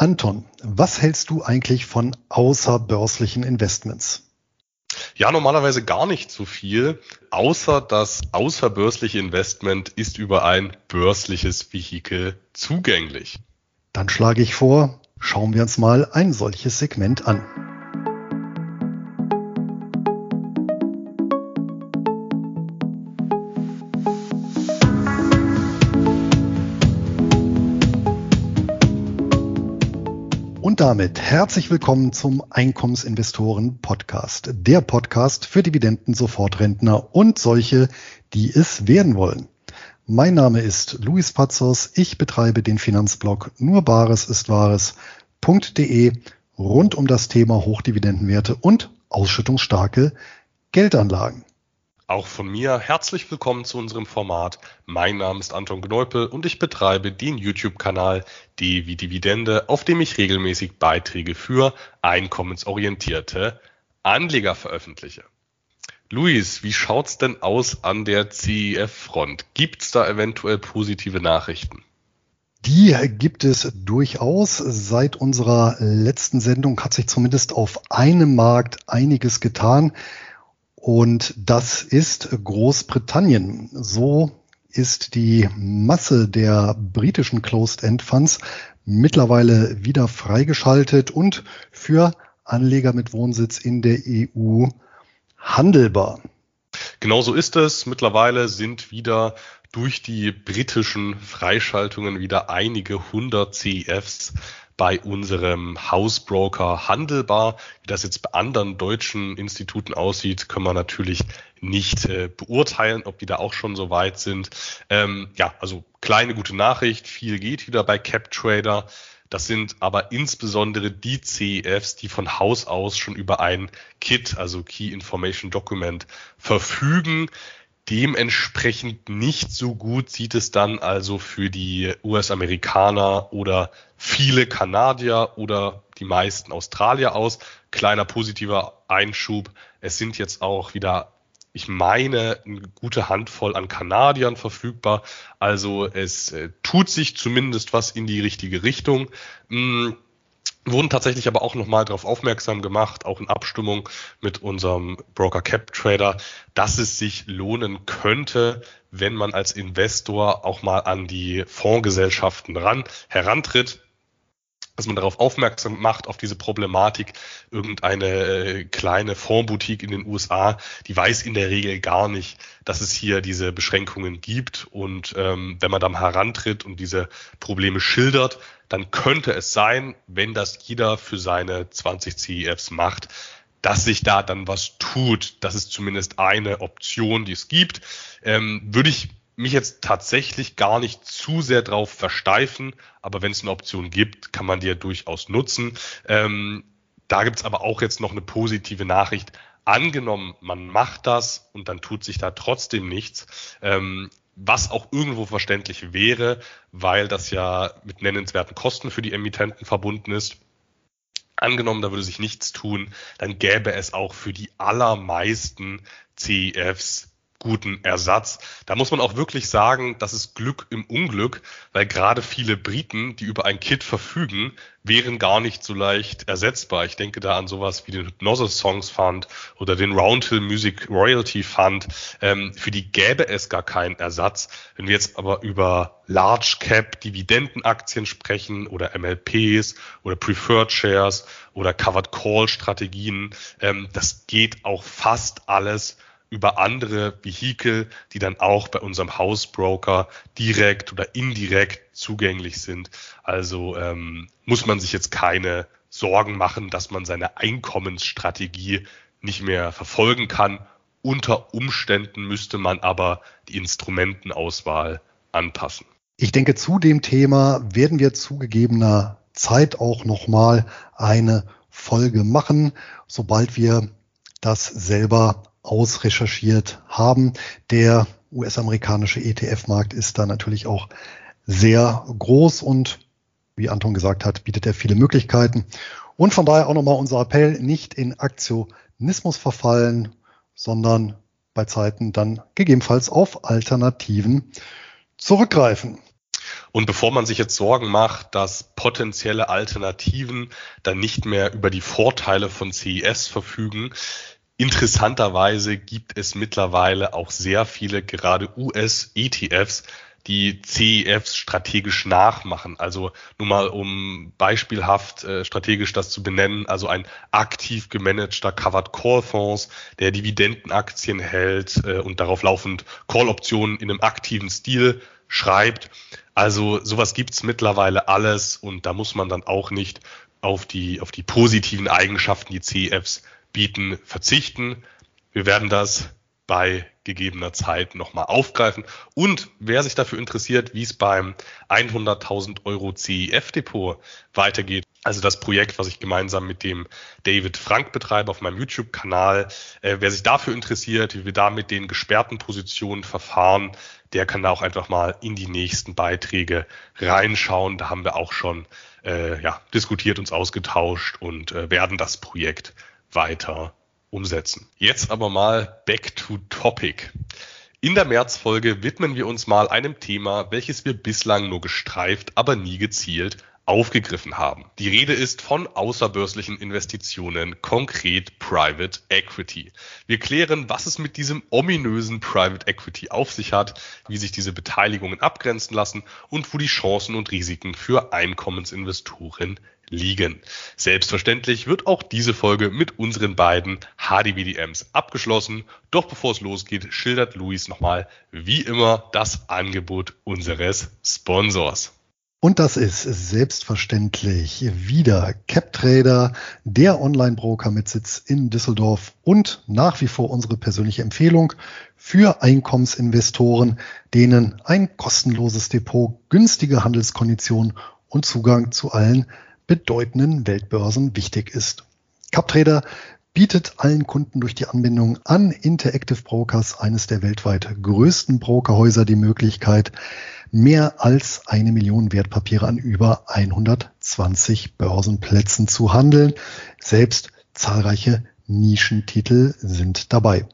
Anton, was hältst du eigentlich von außerbörslichen Investments? Ja, normalerweise gar nicht so viel, außer das außerbörsliche Investment ist über ein börsliches Vehikel zugänglich. Dann schlage ich vor, schauen wir uns mal ein solches Segment an. Und damit herzlich willkommen zum Einkommensinvestoren Podcast. Der Podcast für Dividenden, Sofortrentner und solche, die es werden wollen. Mein Name ist Luis Pazos. Ich betreibe den Finanzblog nur Bares ist Wahres.de rund um das Thema Hochdividendenwerte und ausschüttungsstarke Geldanlagen. Auch von mir herzlich willkommen zu unserem Format. Mein Name ist Anton Gneupel und ich betreibe den YouTube-Kanal D Dividende, auf dem ich regelmäßig Beiträge für einkommensorientierte Anleger veröffentliche. Luis, wie schaut's denn aus an der CEF-Front? Gibt's da eventuell positive Nachrichten? Die gibt es durchaus. Seit unserer letzten Sendung hat sich zumindest auf einem Markt einiges getan. Und das ist Großbritannien. So ist die Masse der britischen Closed-End Funds mittlerweile wieder freigeschaltet und für Anleger mit Wohnsitz in der EU handelbar. Genau so ist es. Mittlerweile sind wieder durch die britischen Freischaltungen wieder einige hundert CEFs bei unserem Hausbroker handelbar. Wie das jetzt bei anderen deutschen Instituten aussieht, können wir natürlich nicht äh, beurteilen, ob die da auch schon so weit sind. Ähm, ja, also kleine gute Nachricht, viel geht wieder bei CapTrader. Das sind aber insbesondere die CEFs, die von Haus aus schon über ein KIT, also Key Information Document, verfügen. Dementsprechend nicht so gut sieht es dann also für die US-Amerikaner oder viele Kanadier oder die meisten Australier aus. Kleiner positiver Einschub. Es sind jetzt auch wieder, ich meine, eine gute Handvoll an Kanadiern verfügbar. Also es äh, tut sich zumindest was in die richtige Richtung. Hm, wurden tatsächlich aber auch nochmal darauf aufmerksam gemacht, auch in Abstimmung mit unserem Broker Cap Trader, dass es sich lohnen könnte, wenn man als Investor auch mal an die Fondsgesellschaften ran, herantritt dass man darauf aufmerksam macht, auf diese Problematik. Irgendeine äh, kleine Fondsboutique in den USA, die weiß in der Regel gar nicht, dass es hier diese Beschränkungen gibt. Und ähm, wenn man dann herantritt und diese Probleme schildert, dann könnte es sein, wenn das jeder für seine 20 CEFs macht, dass sich da dann was tut. Das ist zumindest eine Option, die es gibt. Ähm, würde ich mich jetzt tatsächlich gar nicht zu sehr drauf versteifen, aber wenn es eine Option gibt, kann man die ja durchaus nutzen. Ähm, da gibt's aber auch jetzt noch eine positive Nachricht. Angenommen, man macht das und dann tut sich da trotzdem nichts, ähm, was auch irgendwo verständlich wäre, weil das ja mit nennenswerten Kosten für die Emittenten verbunden ist. Angenommen, da würde sich nichts tun, dann gäbe es auch für die allermeisten CEFs guten Ersatz. Da muss man auch wirklich sagen, das ist Glück im Unglück, weil gerade viele Briten, die über ein Kit verfügen, wären gar nicht so leicht ersetzbar. Ich denke da an sowas wie den Hypnosis Songs Fund oder den Roundhill Music Royalty Fund. Ähm, für die gäbe es gar keinen Ersatz. Wenn wir jetzt aber über Large Cap Dividendenaktien sprechen oder MLPs oder Preferred Shares oder Covered Call Strategien, ähm, das geht auch fast alles über andere Vehikel, die dann auch bei unserem Hausbroker direkt oder indirekt zugänglich sind. Also ähm, muss man sich jetzt keine Sorgen machen, dass man seine Einkommensstrategie nicht mehr verfolgen kann. Unter Umständen müsste man aber die Instrumentenauswahl anpassen. Ich denke, zu dem Thema werden wir zugegebener Zeit auch nochmal eine Folge machen, sobald wir das selber ausrecherchiert haben. Der US-amerikanische ETF-Markt ist da natürlich auch sehr groß und wie Anton gesagt hat, bietet er viele Möglichkeiten. Und von daher auch nochmal unser Appell, nicht in Aktionismus verfallen, sondern bei Zeiten dann gegebenenfalls auf Alternativen zurückgreifen. Und bevor man sich jetzt Sorgen macht, dass potenzielle Alternativen dann nicht mehr über die Vorteile von CES verfügen, interessanterweise gibt es mittlerweile auch sehr viele gerade US-ETFs, die CEFs strategisch nachmachen. Also nur mal um beispielhaft äh, strategisch das zu benennen, also ein aktiv gemanagter Covered Call Fonds, der Dividendenaktien hält äh, und darauf laufend Call-Optionen in einem aktiven Stil schreibt. Also sowas gibt's mittlerweile alles und da muss man dann auch nicht auf die, auf die positiven Eigenschaften, die CEFs bieten, verzichten. Wir werden das bei gegebener Zeit nochmal aufgreifen. Und wer sich dafür interessiert, wie es beim 100.000 Euro CEF-Depot weitergeht, also das Projekt, was ich gemeinsam mit dem David Frank betreibe auf meinem YouTube-Kanal, äh, wer sich dafür interessiert, wie wir da mit den gesperrten Positionen verfahren, der kann da auch einfach mal in die nächsten Beiträge reinschauen. Da haben wir auch schon äh, ja, diskutiert, uns ausgetauscht und äh, werden das Projekt weiter umsetzen. Jetzt aber mal back to topic. In der Märzfolge widmen wir uns mal einem Thema, welches wir bislang nur gestreift, aber nie gezielt aufgegriffen haben. Die Rede ist von außerbörslichen Investitionen, konkret Private Equity. Wir klären, was es mit diesem ominösen Private Equity auf sich hat, wie sich diese Beteiligungen abgrenzen lassen und wo die Chancen und Risiken für Einkommensinvestoren liegen. Selbstverständlich wird auch diese Folge mit unseren beiden HDBDMs abgeschlossen. Doch bevor es losgeht, schildert Luis nochmal wie immer das Angebot unseres Sponsors. Und das ist selbstverständlich wieder CapTrader, der Online-Broker mit Sitz in Düsseldorf und nach wie vor unsere persönliche Empfehlung für Einkommensinvestoren, denen ein kostenloses Depot, günstige Handelskonditionen und Zugang zu allen bedeutenden Weltbörsen wichtig ist. CapTrader bietet allen Kunden durch die Anbindung an Interactive Brokers, eines der weltweit größten Brokerhäuser, die Möglichkeit, mehr als eine Million Wertpapiere an über 120 Börsenplätzen zu handeln. Selbst zahlreiche Nischentitel sind dabei.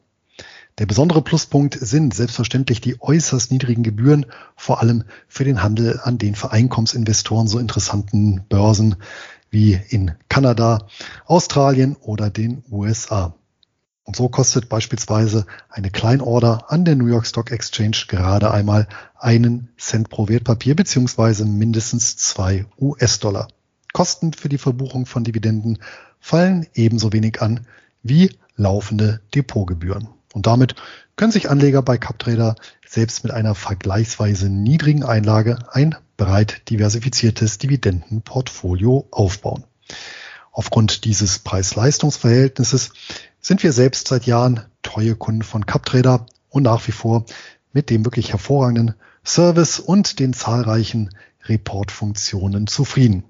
Der besondere Pluspunkt sind selbstverständlich die äußerst niedrigen Gebühren, vor allem für den Handel an den für Einkommensinvestoren so interessanten Börsen wie in Kanada, Australien oder den USA. Und so kostet beispielsweise eine Kleinorder an der New York Stock Exchange gerade einmal einen Cent pro Wertpapier beziehungsweise mindestens zwei US-Dollar. Kosten für die Verbuchung von Dividenden fallen ebenso wenig an wie laufende Depotgebühren. Und damit können sich Anleger bei CapTrader selbst mit einer vergleichsweise niedrigen Einlage ein breit diversifiziertes Dividendenportfolio aufbauen. Aufgrund dieses Preis-Leistungs-Verhältnisses sind wir selbst seit Jahren treue Kunden von CapTrader und nach wie vor mit dem wirklich hervorragenden Service und den zahlreichen Report-Funktionen zufrieden.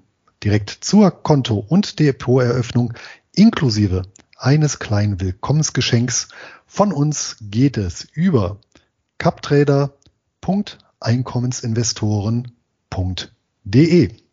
Direkt zur Konto- und Depoteröffnung inklusive eines kleinen Willkommensgeschenks von uns geht es über captrader.einkommensinvestoren.de.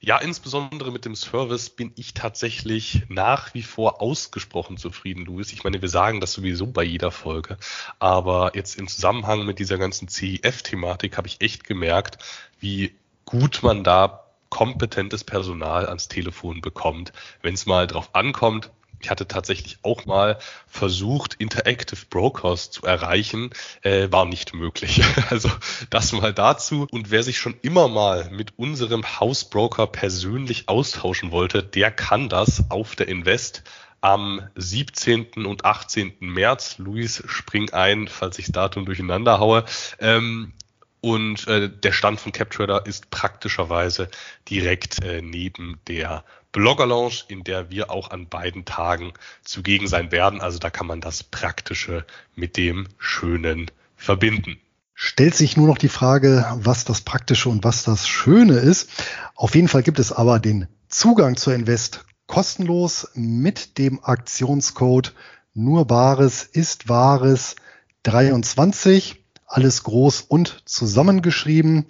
Ja, insbesondere mit dem Service bin ich tatsächlich nach wie vor ausgesprochen zufrieden, Luis. Ich meine, wir sagen das sowieso bei jeder Folge. Aber jetzt im Zusammenhang mit dieser ganzen CEF-Thematik habe ich echt gemerkt, wie gut man da kompetentes Personal ans Telefon bekommt, wenn es mal drauf ankommt, ich hatte tatsächlich auch mal versucht, Interactive Brokers zu erreichen, äh, war nicht möglich. Also das mal dazu. Und wer sich schon immer mal mit unserem Hausbroker persönlich austauschen wollte, der kann das auf der Invest am 17. und 18. März. Luis, spring ein, falls ich das Datum durcheinander haue. Ähm, und äh, der Stand von CapTrader ist praktischerweise direkt äh, neben der Blogger Lounge, in der wir auch an beiden Tagen zugegen sein werden. Also da kann man das Praktische mit dem Schönen verbinden. Stellt sich nur noch die Frage, was das Praktische und was das Schöne ist. Auf jeden Fall gibt es aber den Zugang zur Invest kostenlos mit dem Aktionscode nur Wahres ist Wahres 23. Alles groß und zusammengeschrieben.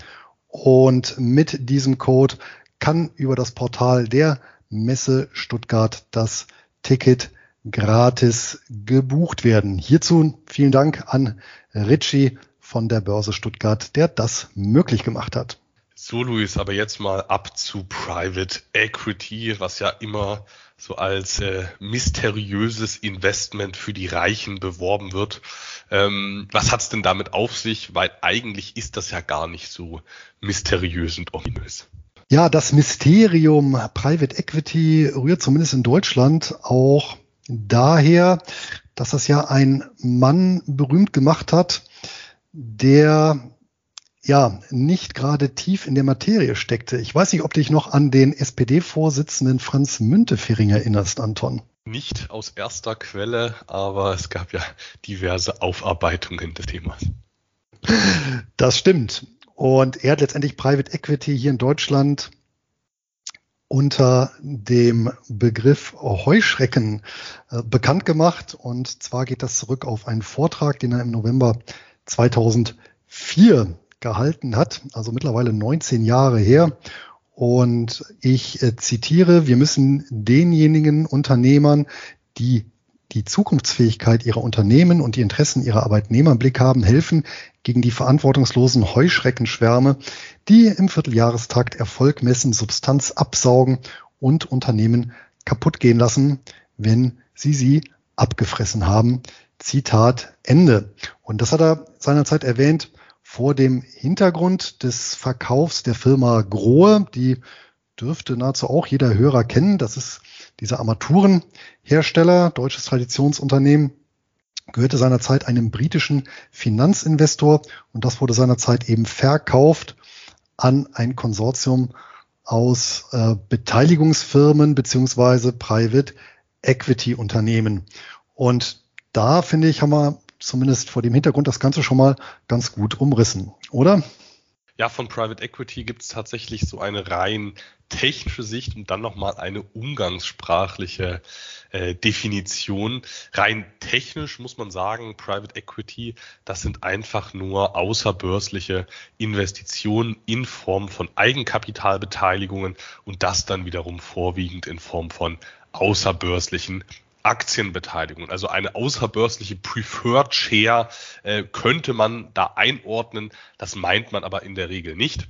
Und mit diesem Code kann über das Portal der Messe Stuttgart das Ticket gratis gebucht werden. Hierzu vielen Dank an Richie von der Börse Stuttgart, der das möglich gemacht hat. So, Luis, aber jetzt mal ab zu Private Equity, was ja immer so als äh, mysteriöses Investment für die Reichen beworben wird. Ähm, was hat's denn damit auf sich? Weil eigentlich ist das ja gar nicht so mysteriös und ominös. Ja, das Mysterium Private Equity rührt zumindest in Deutschland auch daher, dass das ja ein Mann berühmt gemacht hat, der ja nicht gerade tief in der Materie steckte. Ich weiß nicht, ob dich noch an den SPD-Vorsitzenden Franz Müntefering erinnerst, Anton. Nicht aus erster Quelle, aber es gab ja diverse Aufarbeitungen des Themas. Das stimmt. Und er hat letztendlich Private Equity hier in Deutschland unter dem Begriff Heuschrecken äh, bekannt gemacht. Und zwar geht das zurück auf einen Vortrag, den er im November 2004 gehalten hat, also mittlerweile 19 Jahre her. Und ich äh, zitiere, wir müssen denjenigen Unternehmern, die die Zukunftsfähigkeit ihrer Unternehmen und die Interessen ihrer Arbeitnehmer im Blick haben, helfen gegen die verantwortungslosen Heuschreckenschwärme, die im Vierteljahrestakt Erfolg messen, Substanz absaugen und Unternehmen kaputt gehen lassen, wenn sie sie abgefressen haben. Zitat Ende. Und das hat er seinerzeit erwähnt vor dem Hintergrund des Verkaufs der Firma Grohe, die dürfte nahezu auch jeder Hörer kennen. Das ist dieser Armaturenhersteller, deutsches Traditionsunternehmen, gehörte seinerzeit einem britischen Finanzinvestor und das wurde seinerzeit eben verkauft an ein Konsortium aus äh, Beteiligungsfirmen beziehungsweise Private Equity Unternehmen. Und da finde ich, haben wir zumindest vor dem Hintergrund das Ganze schon mal ganz gut umrissen, oder? Ja, von Private Equity gibt es tatsächlich so eine rein technische Sicht und dann nochmal eine umgangssprachliche äh, Definition. Rein technisch muss man sagen, Private Equity, das sind einfach nur außerbörsliche Investitionen in Form von Eigenkapitalbeteiligungen und das dann wiederum vorwiegend in Form von außerbörslichen Aktienbeteiligung, also eine außerbörsliche Preferred Share äh, könnte man da einordnen. Das meint man aber in der Regel nicht.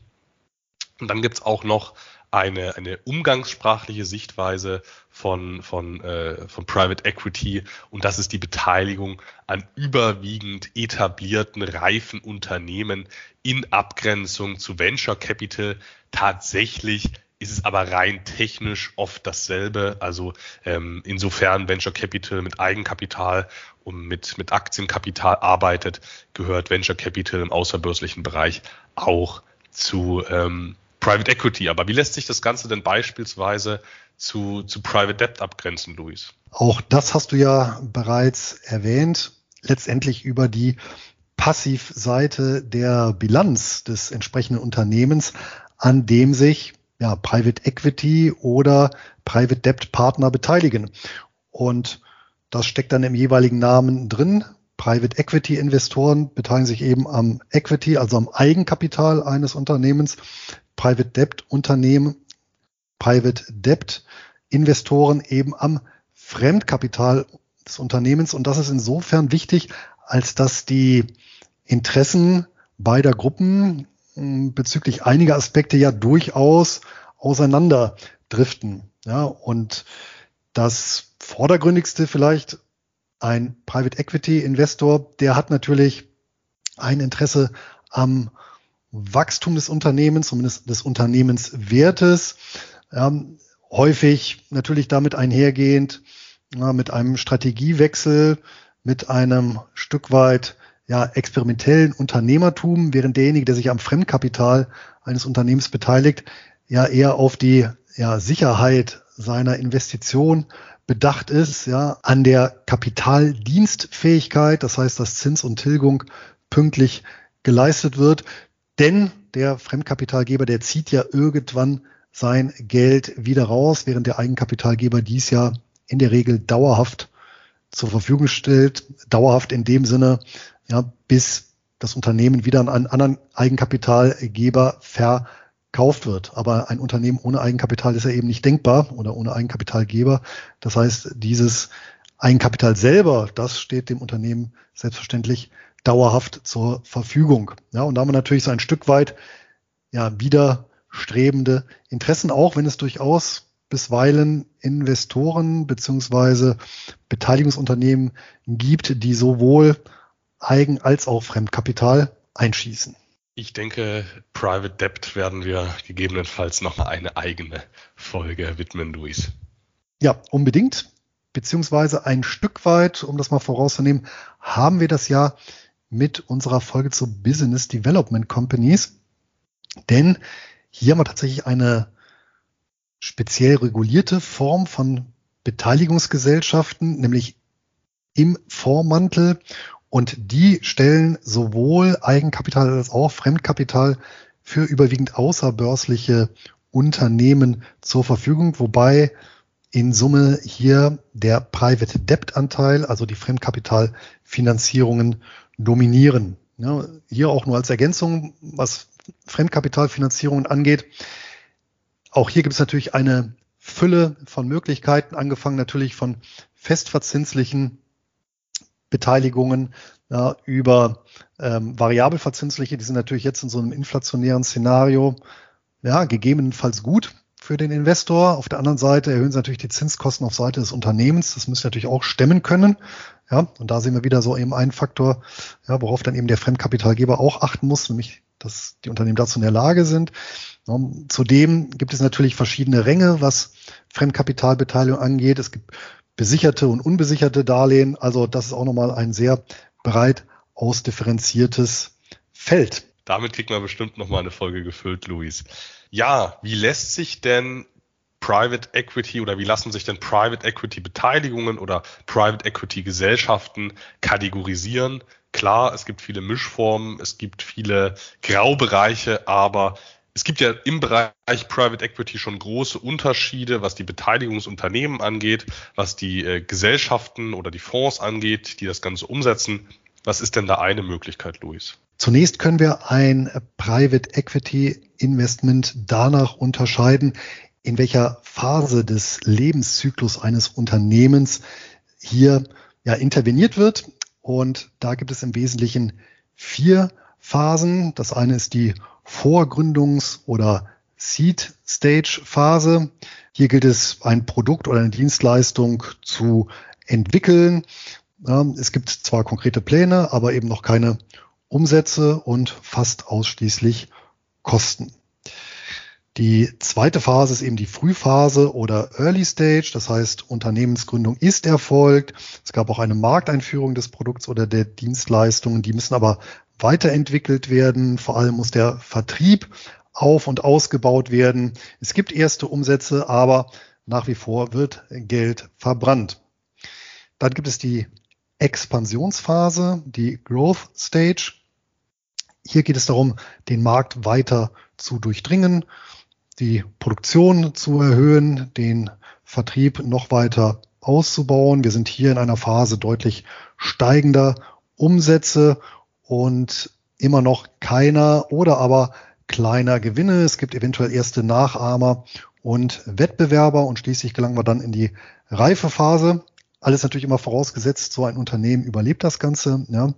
Und dann gibt's auch noch eine, eine umgangssprachliche Sichtweise von, von, äh, von Private Equity und das ist die Beteiligung an überwiegend etablierten, reifen Unternehmen in Abgrenzung zu Venture Capital tatsächlich ist es aber rein technisch oft dasselbe. Also ähm, insofern Venture Capital mit Eigenkapital und mit, mit Aktienkapital arbeitet, gehört Venture Capital im außerbörslichen Bereich auch zu ähm, Private Equity. Aber wie lässt sich das Ganze denn beispielsweise zu, zu Private Debt abgrenzen, Luis? Auch das hast du ja bereits erwähnt. Letztendlich über die Passivseite der Bilanz des entsprechenden Unternehmens, an dem sich ja, Private Equity oder Private Debt Partner beteiligen. Und das steckt dann im jeweiligen Namen drin. Private Equity Investoren beteiligen sich eben am Equity, also am Eigenkapital eines Unternehmens. Private Debt Unternehmen, Private Debt Investoren eben am Fremdkapital des Unternehmens. Und das ist insofern wichtig, als dass die Interessen beider Gruppen bezüglich einiger Aspekte ja durchaus auseinanderdriften. Ja, und das vordergründigste vielleicht ein Private Equity Investor, der hat natürlich ein Interesse am Wachstum des Unternehmens, zumindest des Unternehmenswertes. Ja, häufig natürlich damit einhergehend ja, mit einem Strategiewechsel, mit einem Stück weit ja, experimentellen Unternehmertum, während derjenige, der sich am Fremdkapital eines Unternehmens beteiligt, ja eher auf die ja, Sicherheit seiner Investition bedacht ist, ja, an der Kapitaldienstfähigkeit, das heißt, dass Zins und Tilgung pünktlich geleistet wird. Denn der Fremdkapitalgeber, der zieht ja irgendwann sein Geld wieder raus, während der Eigenkapitalgeber dies ja in der Regel dauerhaft zur Verfügung stellt. Dauerhaft in dem Sinne, ja, bis das Unternehmen wieder an einen anderen Eigenkapitalgeber verkauft wird. Aber ein Unternehmen ohne Eigenkapital ist ja eben nicht denkbar oder ohne Eigenkapitalgeber. Das heißt, dieses Eigenkapital selber, das steht dem Unternehmen selbstverständlich dauerhaft zur Verfügung. Ja, und da haben wir natürlich so ein Stück weit ja, widerstrebende Interessen, auch wenn es durchaus bisweilen Investoren beziehungsweise Beteiligungsunternehmen gibt, die sowohl Eigen- als auch Fremdkapital einschießen. Ich denke, Private Debt werden wir gegebenenfalls noch eine eigene Folge widmen, Luis. Ja, unbedingt. Beziehungsweise ein Stück weit, um das mal vorauszunehmen, haben wir das ja mit unserer Folge zu Business Development Companies. Denn hier haben wir tatsächlich eine speziell regulierte Form von Beteiligungsgesellschaften, nämlich im Vormantel. Und die stellen sowohl Eigenkapital als auch Fremdkapital für überwiegend außerbörsliche Unternehmen zur Verfügung, wobei in Summe hier der Private Debt Anteil, also die Fremdkapitalfinanzierungen dominieren. Ja, hier auch nur als Ergänzung, was Fremdkapitalfinanzierungen angeht. Auch hier gibt es natürlich eine Fülle von Möglichkeiten, angefangen natürlich von festverzinslichen Beteiligungen ja, über ähm, variabelverzinsliche, die sind natürlich jetzt in so einem inflationären Szenario ja, gegebenenfalls gut für den Investor. Auf der anderen Seite erhöhen sie natürlich die Zinskosten auf Seite des Unternehmens. Das müssen sie natürlich auch stemmen können. Ja, und da sehen wir wieder so eben einen Faktor, ja, worauf dann eben der Fremdkapitalgeber auch achten muss, nämlich, dass die Unternehmen dazu in der Lage sind. Ja, zudem gibt es natürlich verschiedene Ränge, was Fremdkapitalbeteiligung angeht. Es gibt besicherte und unbesicherte Darlehen. Also das ist auch nochmal ein sehr breit ausdifferenziertes Feld. Damit kriegt man bestimmt nochmal eine Folge gefüllt, Luis. Ja, wie lässt sich denn Private Equity oder wie lassen sich denn Private Equity Beteiligungen oder Private Equity Gesellschaften kategorisieren? Klar, es gibt viele Mischformen, es gibt viele Graubereiche, aber es gibt ja im Bereich Private Equity schon große Unterschiede, was die Beteiligungsunternehmen angeht, was die äh, Gesellschaften oder die Fonds angeht, die das Ganze umsetzen. Was ist denn da eine Möglichkeit, Luis? Zunächst können wir ein Private Equity Investment danach unterscheiden, in welcher Phase des Lebenszyklus eines Unternehmens hier ja interveniert wird. Und da gibt es im Wesentlichen vier Phasen. Das eine ist die Vorgründungs- oder Seed Stage Phase. Hier gilt es, ein Produkt oder eine Dienstleistung zu entwickeln. Es gibt zwar konkrete Pläne, aber eben noch keine Umsätze und fast ausschließlich Kosten. Die zweite Phase ist eben die Frühphase oder Early Stage. Das heißt, Unternehmensgründung ist erfolgt. Es gab auch eine Markteinführung des Produkts oder der Dienstleistungen. Die müssen aber weiterentwickelt werden. Vor allem muss der Vertrieb auf und ausgebaut werden. Es gibt erste Umsätze, aber nach wie vor wird Geld verbrannt. Dann gibt es die Expansionsphase, die Growth Stage. Hier geht es darum, den Markt weiter zu durchdringen, die Produktion zu erhöhen, den Vertrieb noch weiter auszubauen. Wir sind hier in einer Phase deutlich steigender Umsätze und immer noch keiner oder aber kleiner Gewinne. Es gibt eventuell erste Nachahmer und Wettbewerber und schließlich gelangen wir dann in die Reifephase. Alles natürlich immer vorausgesetzt, so ein Unternehmen überlebt das Ganze. Ja.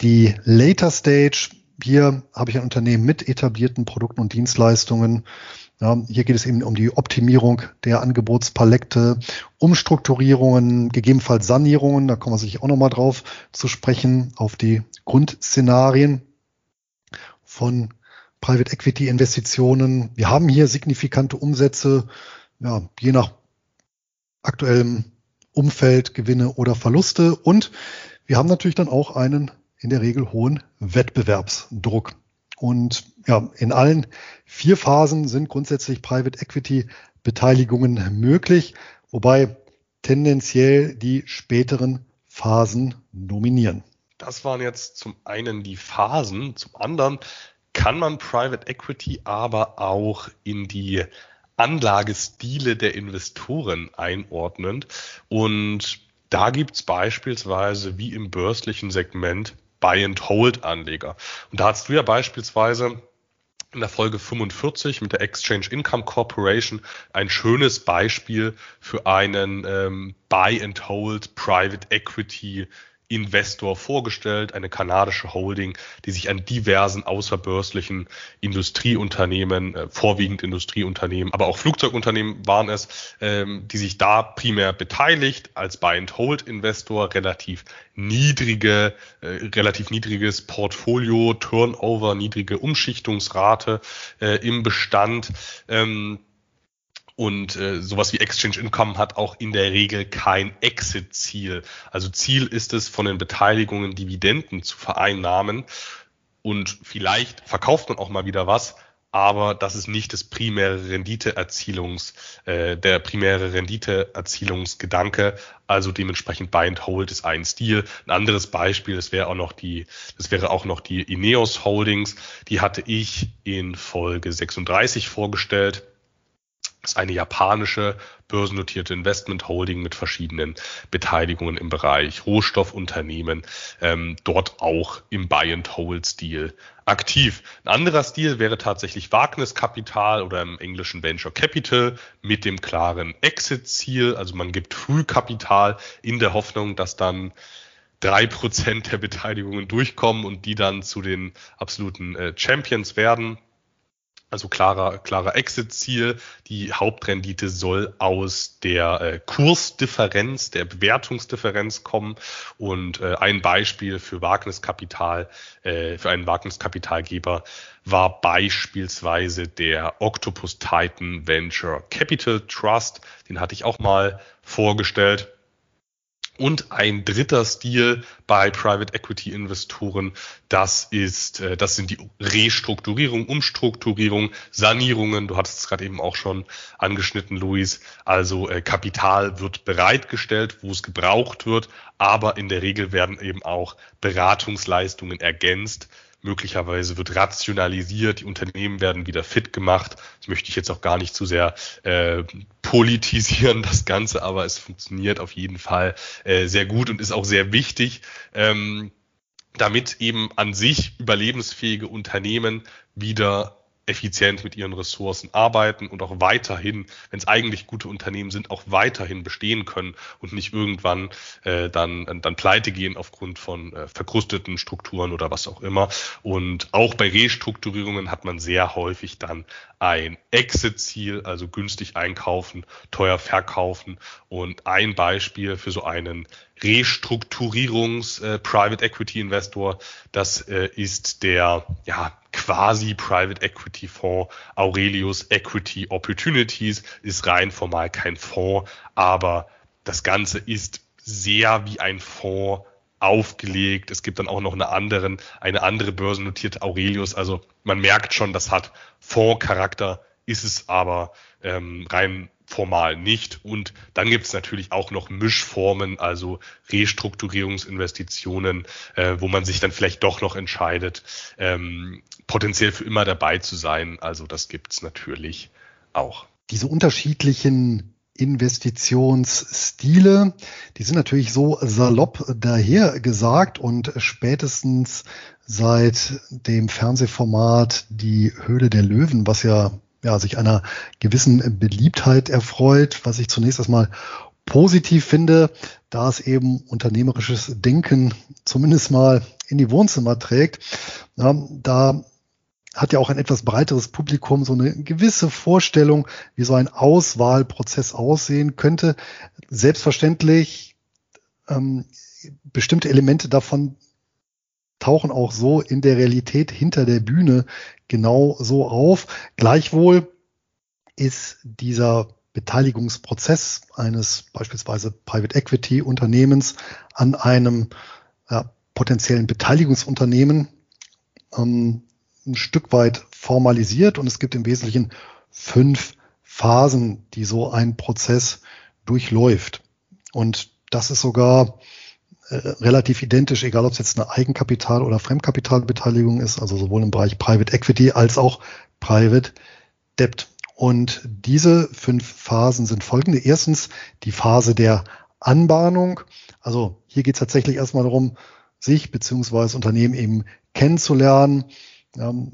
Die Later Stage, hier habe ich ein Unternehmen mit etablierten Produkten und Dienstleistungen. Ja, hier geht es eben um die Optimierung der Angebotspalette, Umstrukturierungen, gegebenenfalls Sanierungen. Da kommen wir sicher auch nochmal drauf zu sprechen, auf die Grundszenarien von Private Equity Investitionen. Wir haben hier signifikante Umsätze, ja, je nach aktuellem Umfeld, Gewinne oder Verluste. Und wir haben natürlich dann auch einen in der Regel hohen Wettbewerbsdruck. Und ja, in allen vier Phasen sind grundsätzlich Private Equity Beteiligungen möglich, wobei tendenziell die späteren Phasen dominieren. Das waren jetzt zum einen die Phasen, zum anderen kann man Private Equity aber auch in die Anlagestile der Investoren einordnen. Und da gibt's beispielsweise wie im börslichen Segment Buy-and-Hold-Anleger. Und da hast du ja beispielsweise in der Folge 45 mit der Exchange Income Corporation ein schönes Beispiel für einen ähm, Buy-and-Hold Private Equity Investor vorgestellt, eine kanadische Holding, die sich an diversen außerbörslichen Industrieunternehmen, äh, vorwiegend Industrieunternehmen, aber auch Flugzeugunternehmen waren es, ähm, die sich da primär beteiligt als Buy-and-Hold-Investor, relativ niedrige, äh, relativ niedriges Portfolio, Turnover, niedrige Umschichtungsrate äh, im Bestand. Und äh, sowas wie Exchange Income hat auch in der Regel kein Exit-Ziel. Also Ziel ist es, von den Beteiligungen Dividenden zu vereinnahmen. Und vielleicht verkauft man auch mal wieder was, aber das ist nicht das primäre Renditeerzielungs, äh, der primäre Renditeerzielungsgedanke. Also dementsprechend Buy and Hold ist ein Stil. Ein anderes Beispiel, das wäre auch noch die, das wäre auch noch die Ineos Holdings. Die hatte ich in Folge 36 vorgestellt ist eine japanische börsennotierte Investment Holding mit verschiedenen Beteiligungen im Bereich Rohstoffunternehmen, ähm, dort auch im Buy-and-Hold-Stil aktiv. Ein anderer Stil wäre tatsächlich Wagniskapital oder im englischen Venture Capital mit dem klaren Exit-Ziel. Also man gibt Frühkapital in der Hoffnung, dass dann drei Prozent der Beteiligungen durchkommen und die dann zu den absoluten äh, Champions werden. Also klarer, klarer Exit-Ziel. Die Hauptrendite soll aus der äh, Kursdifferenz, der Bewertungsdifferenz kommen. Und äh, ein Beispiel für Wagniskapital, äh, für einen Wagniskapitalgeber war beispielsweise der Octopus Titan Venture Capital Trust. Den hatte ich auch mal vorgestellt. Und ein dritter Stil bei Private Equity Investoren, das ist, äh, das sind die Restrukturierung, Umstrukturierung, Sanierungen. Du hattest es gerade eben auch schon angeschnitten, Luis. Also äh, Kapital wird bereitgestellt, wo es gebraucht wird, aber in der Regel werden eben auch Beratungsleistungen ergänzt möglicherweise wird rationalisiert, die Unternehmen werden wieder fit gemacht. Das möchte ich jetzt auch gar nicht zu sehr äh, politisieren, das Ganze, aber es funktioniert auf jeden Fall äh, sehr gut und ist auch sehr wichtig. Ähm, damit eben an sich überlebensfähige Unternehmen wieder effizient mit ihren Ressourcen arbeiten und auch weiterhin, wenn es eigentlich gute Unternehmen sind, auch weiterhin bestehen können und nicht irgendwann äh, dann, dann pleite gehen aufgrund von äh, verkrusteten Strukturen oder was auch immer. Und auch bei Restrukturierungen hat man sehr häufig dann ein Exit-Ziel, also günstig einkaufen, teuer verkaufen. Und ein Beispiel für so einen Restrukturierungs äh, Equity Investor, das äh, ist der ja quasi Private Equity Fonds Aurelius Equity Opportunities ist rein formal kein Fonds, aber das Ganze ist sehr wie ein Fonds aufgelegt. Es gibt dann auch noch eine anderen, eine andere börsennotierte Aurelius. Also man merkt schon, das hat Fondscharakter, ist es aber ähm, rein formal nicht. Und dann gibt es natürlich auch noch Mischformen, also Restrukturierungsinvestitionen, äh, wo man sich dann vielleicht doch noch entscheidet, ähm, potenziell für immer dabei zu sein. Also das gibt es natürlich auch. Diese unterschiedlichen Investitionsstile, die sind natürlich so salopp daher gesagt und spätestens seit dem Fernsehformat Die Höhle der Löwen, was ja ja, sich einer gewissen Beliebtheit erfreut, was ich zunächst erstmal positiv finde, da es eben unternehmerisches Denken zumindest mal in die Wohnzimmer trägt. Ja, da hat ja auch ein etwas breiteres Publikum so eine gewisse Vorstellung, wie so ein Auswahlprozess aussehen könnte. Selbstverständlich ähm, bestimmte Elemente davon tauchen auch so in der Realität hinter der Bühne genau so auf. Gleichwohl ist dieser Beteiligungsprozess eines beispielsweise Private Equity Unternehmens an einem ja, potenziellen Beteiligungsunternehmen ähm, ein Stück weit formalisiert und es gibt im Wesentlichen fünf Phasen, die so ein Prozess durchläuft. Und das ist sogar äh, relativ identisch, egal ob es jetzt eine Eigenkapital- oder Fremdkapitalbeteiligung ist, also sowohl im Bereich Private Equity als auch Private Debt. Und diese fünf Phasen sind folgende. Erstens die Phase der Anbahnung. Also hier geht es tatsächlich erstmal darum, sich beziehungsweise Unternehmen eben kennenzulernen, ähm,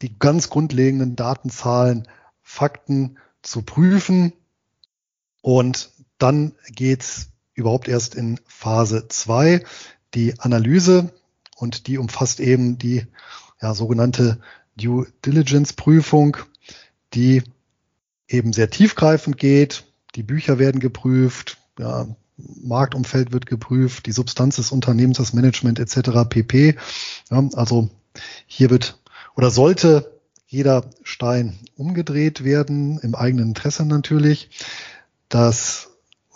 die ganz grundlegenden Datenzahlen, Fakten zu prüfen. Und dann geht's überhaupt erst in Phase 2, die Analyse und die umfasst eben die ja, sogenannte Due Diligence Prüfung, die eben sehr tiefgreifend geht. Die Bücher werden geprüft, ja, Marktumfeld wird geprüft, die Substanz des Unternehmens, das Management etc. pp. Ja, also hier wird oder sollte jeder Stein umgedreht werden, im eigenen Interesse natürlich. Das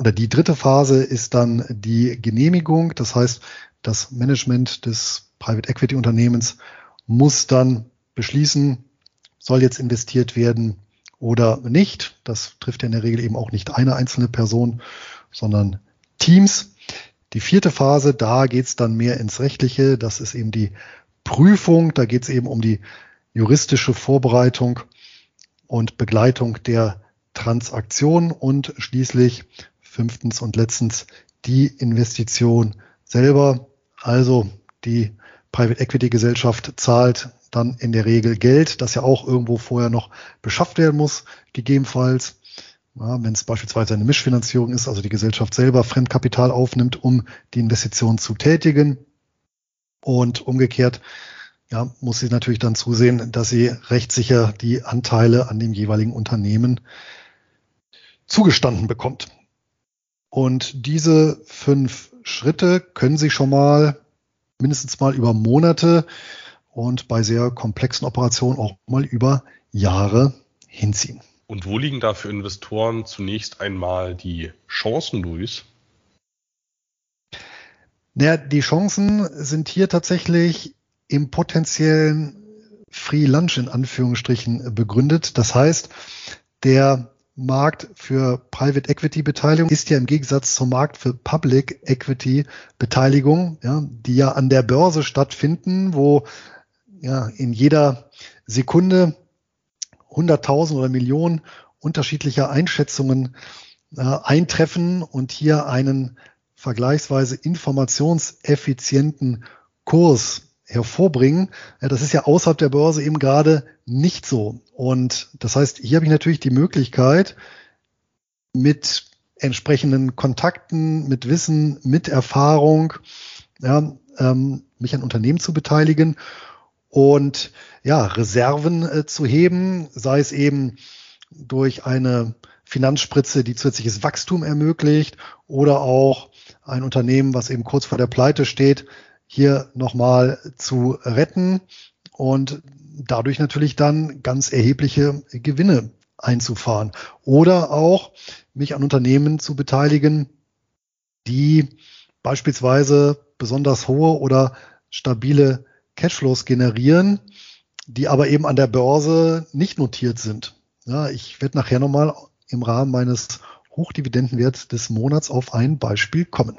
oder die dritte Phase ist dann die Genehmigung. Das heißt, das Management des Private Equity Unternehmens muss dann beschließen, soll jetzt investiert werden oder nicht. Das trifft ja in der Regel eben auch nicht eine einzelne Person, sondern Teams. Die vierte Phase, da geht's dann mehr ins Rechtliche. Das ist eben die Prüfung. Da geht's eben um die juristische Vorbereitung und Begleitung der Transaktion und schließlich fünftens und letztens die Investition selber. Also die Private Equity Gesellschaft zahlt dann in der Regel Geld, das ja auch irgendwo vorher noch beschafft werden muss, gegebenenfalls. Ja, wenn es beispielsweise eine Mischfinanzierung ist, also die Gesellschaft selber Fremdkapital aufnimmt, um die Investition zu tätigen. Und umgekehrt ja, muss sie natürlich dann zusehen, dass sie rechtssicher die Anteile an dem jeweiligen Unternehmen zugestanden bekommt. Und diese fünf Schritte können Sie schon mal mindestens mal über Monate und bei sehr komplexen Operationen auch mal über Jahre hinziehen. Und wo liegen da für Investoren zunächst einmal die Chancen, Luis? Naja, die Chancen sind hier tatsächlich im potenziellen Free Lunch in Anführungsstrichen begründet. Das heißt, der Markt für Private Equity Beteiligung ist ja im Gegensatz zum Markt für Public Equity Beteiligung, ja, die ja an der Börse stattfinden, wo ja in jeder Sekunde 100.000 oder Millionen unterschiedlicher Einschätzungen äh, eintreffen und hier einen vergleichsweise informationseffizienten Kurs hervorbringen. Das ist ja außerhalb der Börse eben gerade nicht so. Und das heißt, hier habe ich natürlich die Möglichkeit, mit entsprechenden Kontakten, mit Wissen, mit Erfahrung, ja, ähm, mich an Unternehmen zu beteiligen und ja, Reserven äh, zu heben, sei es eben durch eine Finanzspritze, die zusätzliches Wachstum ermöglicht oder auch ein Unternehmen, was eben kurz vor der Pleite steht, hier nochmal zu retten und dadurch natürlich dann ganz erhebliche Gewinne einzufahren. Oder auch mich an Unternehmen zu beteiligen, die beispielsweise besonders hohe oder stabile Cashflows generieren, die aber eben an der Börse nicht notiert sind. Ja, ich werde nachher nochmal im Rahmen meines Hochdividendenwerts des Monats auf ein Beispiel kommen.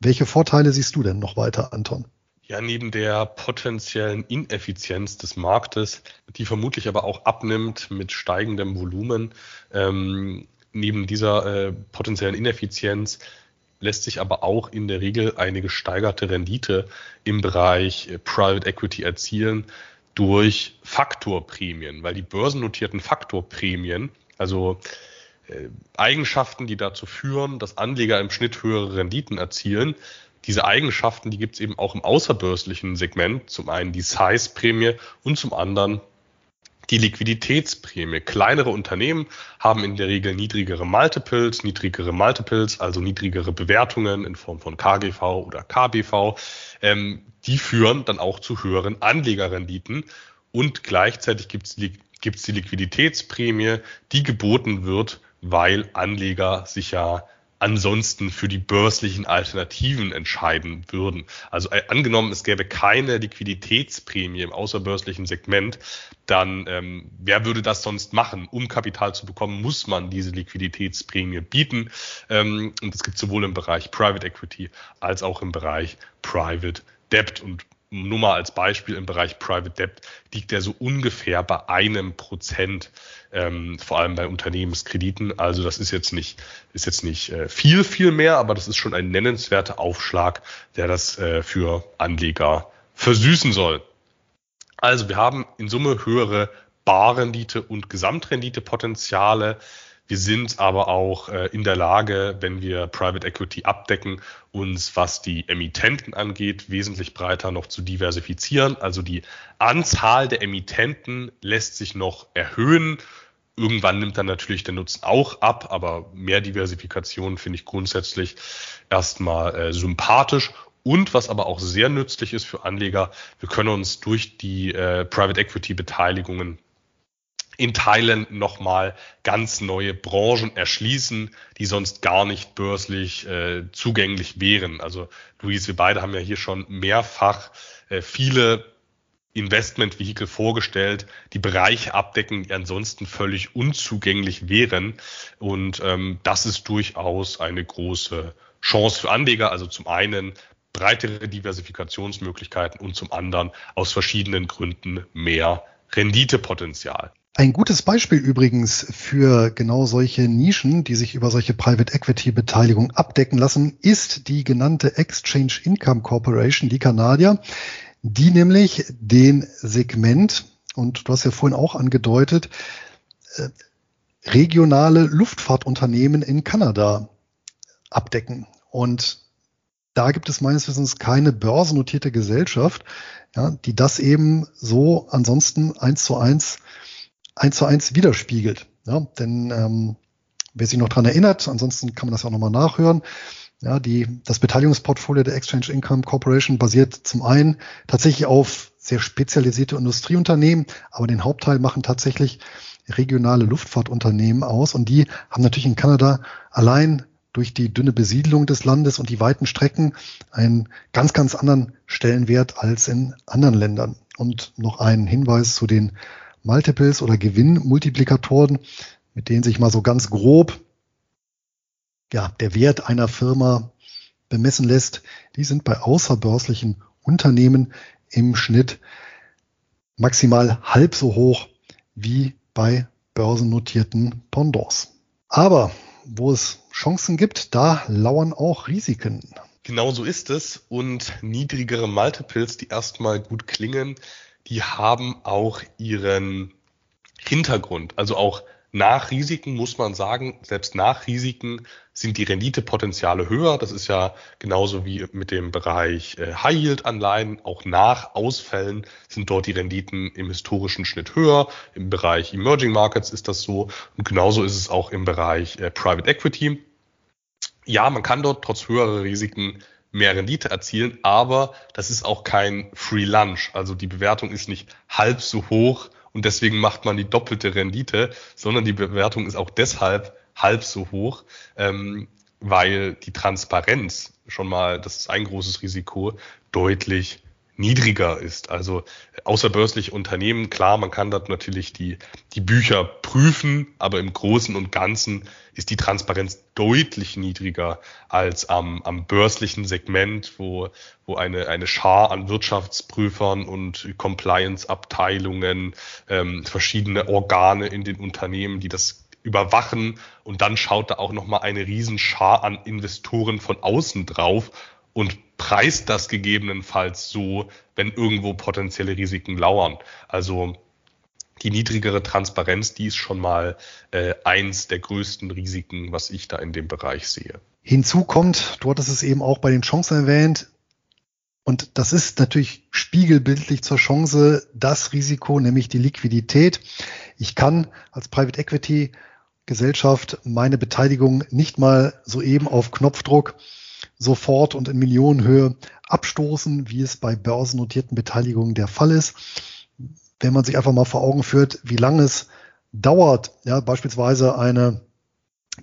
Welche Vorteile siehst du denn noch weiter, Anton? Ja, neben der potenziellen Ineffizienz des Marktes, die vermutlich aber auch abnimmt mit steigendem Volumen, ähm, neben dieser äh, potenziellen Ineffizienz lässt sich aber auch in der Regel eine gesteigerte Rendite im Bereich äh, Private Equity erzielen durch Faktorprämien, weil die börsennotierten Faktorprämien, also Eigenschaften, die dazu führen, dass Anleger im Schnitt höhere Renditen erzielen. Diese Eigenschaften, die gibt es eben auch im außerbörslichen Segment. Zum einen die Size-Prämie und zum anderen die Liquiditätsprämie. Kleinere Unternehmen haben in der Regel niedrigere Multiples, niedrigere Multiples, also niedrigere Bewertungen in Form von KGV oder KBV. Ähm, die führen dann auch zu höheren Anlegerrenditen und gleichzeitig gibt es die Liquiditätsprämie, die geboten wird weil Anleger sich ja ansonsten für die börslichen Alternativen entscheiden würden. Also äh, angenommen, es gäbe keine Liquiditätsprämie im außerbörslichen Segment, dann ähm, wer würde das sonst machen? Um Kapital zu bekommen, muss man diese Liquiditätsprämie bieten. Ähm, und das gibt sowohl im Bereich Private Equity als auch im Bereich Private Debt. Und nur mal als Beispiel im Bereich Private Debt liegt er so ungefähr bei einem Prozent, ähm, vor allem bei Unternehmenskrediten. Also das ist jetzt nicht, ist jetzt nicht äh, viel, viel mehr, aber das ist schon ein nennenswerter Aufschlag, der das äh, für Anleger versüßen soll. Also wir haben in Summe höhere Barrendite und Gesamtrenditepotenziale. Wir sind aber auch äh, in der Lage, wenn wir Private Equity abdecken, uns, was die Emittenten angeht, wesentlich breiter noch zu diversifizieren. Also die Anzahl der Emittenten lässt sich noch erhöhen. Irgendwann nimmt dann natürlich der Nutzen auch ab, aber mehr Diversifikation finde ich grundsätzlich erstmal äh, sympathisch. Und was aber auch sehr nützlich ist für Anleger, wir können uns durch die äh, Private Equity Beteiligungen in Teilen nochmal ganz neue Branchen erschließen, die sonst gar nicht börslich äh, zugänglich wären. Also Luis, wir beide haben ja hier schon mehrfach äh, viele Investmentvehikel vorgestellt, die Bereiche abdecken, die ansonsten völlig unzugänglich wären. Und ähm, das ist durchaus eine große Chance für Anleger. Also zum einen breitere Diversifikationsmöglichkeiten und zum anderen aus verschiedenen Gründen mehr Renditepotenzial. Ein gutes Beispiel übrigens für genau solche Nischen, die sich über solche Private Equity Beteiligung abdecken lassen, ist die genannte Exchange Income Corporation, die Kanadier, die nämlich den Segment, und du hast ja vorhin auch angedeutet, äh, regionale Luftfahrtunternehmen in Kanada abdecken. Und da gibt es meines Wissens keine börsennotierte Gesellschaft, ja, die das eben so ansonsten eins zu eins eins zu eins widerspiegelt. Ja, denn ähm, wer sich noch dran erinnert, ansonsten kann man das auch nochmal nachhören. Ja, die, das Beteiligungsportfolio der Exchange Income Corporation basiert zum einen tatsächlich auf sehr spezialisierte Industrieunternehmen, aber den Hauptteil machen tatsächlich regionale Luftfahrtunternehmen aus und die haben natürlich in Kanada allein durch die dünne Besiedlung des Landes und die weiten Strecken einen ganz, ganz anderen Stellenwert als in anderen Ländern. Und noch ein Hinweis zu den Multiples oder Gewinnmultiplikatoren, mit denen sich mal so ganz grob ja, der Wert einer Firma bemessen lässt, die sind bei außerbörslichen Unternehmen im Schnitt maximal halb so hoch wie bei börsennotierten Pendants. Aber wo es Chancen gibt, da lauern auch Risiken. Genau so ist es. Und niedrigere Multiples, die erstmal gut klingen, die haben auch ihren Hintergrund. Also auch nach Risiken muss man sagen, selbst nach Risiken sind die Renditepotenziale höher. Das ist ja genauso wie mit dem Bereich äh, High Yield Anleihen. Auch nach Ausfällen sind dort die Renditen im historischen Schnitt höher. Im Bereich Emerging Markets ist das so. Und genauso ist es auch im Bereich äh, Private Equity. Ja, man kann dort trotz höherer Risiken mehr Rendite erzielen, aber das ist auch kein Free Lunch. Also die Bewertung ist nicht halb so hoch und deswegen macht man die doppelte Rendite, sondern die Bewertung ist auch deshalb halb so hoch, ähm, weil die Transparenz schon mal, das ist ein großes Risiko, deutlich niedriger ist. Also außerbörsliche Unternehmen, klar, man kann dort natürlich die, die Bücher prüfen, aber im Großen und Ganzen ist die Transparenz deutlich niedriger als am, am börslichen Segment, wo, wo eine, eine Schar an Wirtschaftsprüfern und Compliance-Abteilungen, ähm, verschiedene Organe in den Unternehmen, die das überwachen und dann schaut da auch nochmal eine Riesenschar an Investoren von außen drauf und preist das gegebenenfalls so, wenn irgendwo potenzielle Risiken lauern. Also die niedrigere Transparenz, die ist schon mal äh, eins der größten Risiken, was ich da in dem Bereich sehe. Hinzu kommt, du hattest es eben auch bei den Chancen erwähnt, und das ist natürlich spiegelbildlich zur Chance das Risiko, nämlich die Liquidität. Ich kann als Private Equity Gesellschaft meine Beteiligung nicht mal soeben auf Knopfdruck sofort und in Millionenhöhe abstoßen, wie es bei börsennotierten Beteiligungen der Fall ist. Wenn man sich einfach mal vor Augen führt, wie lange es dauert, ja, beispielsweise eine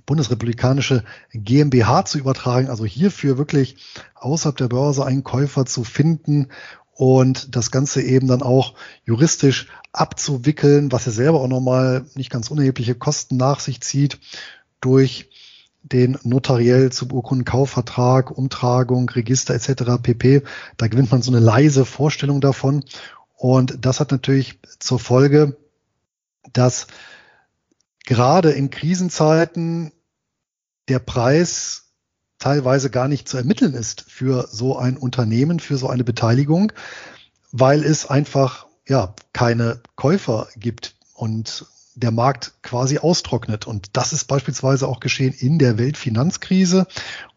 bundesrepublikanische GmbH zu übertragen, also hierfür wirklich außerhalb der Börse einen Käufer zu finden und das Ganze eben dann auch juristisch abzuwickeln, was ja selber auch nochmal nicht ganz unerhebliche Kosten nach sich zieht durch den notariell zu beurkundenden Kaufvertrag, Umtragung, Register etc. pp. Da gewinnt man so eine leise Vorstellung davon. Und das hat natürlich zur Folge, dass gerade in Krisenzeiten der Preis teilweise gar nicht zu ermitteln ist für so ein Unternehmen, für so eine Beteiligung, weil es einfach ja keine Käufer gibt. Und der Markt quasi austrocknet. Und das ist beispielsweise auch geschehen in der Weltfinanzkrise.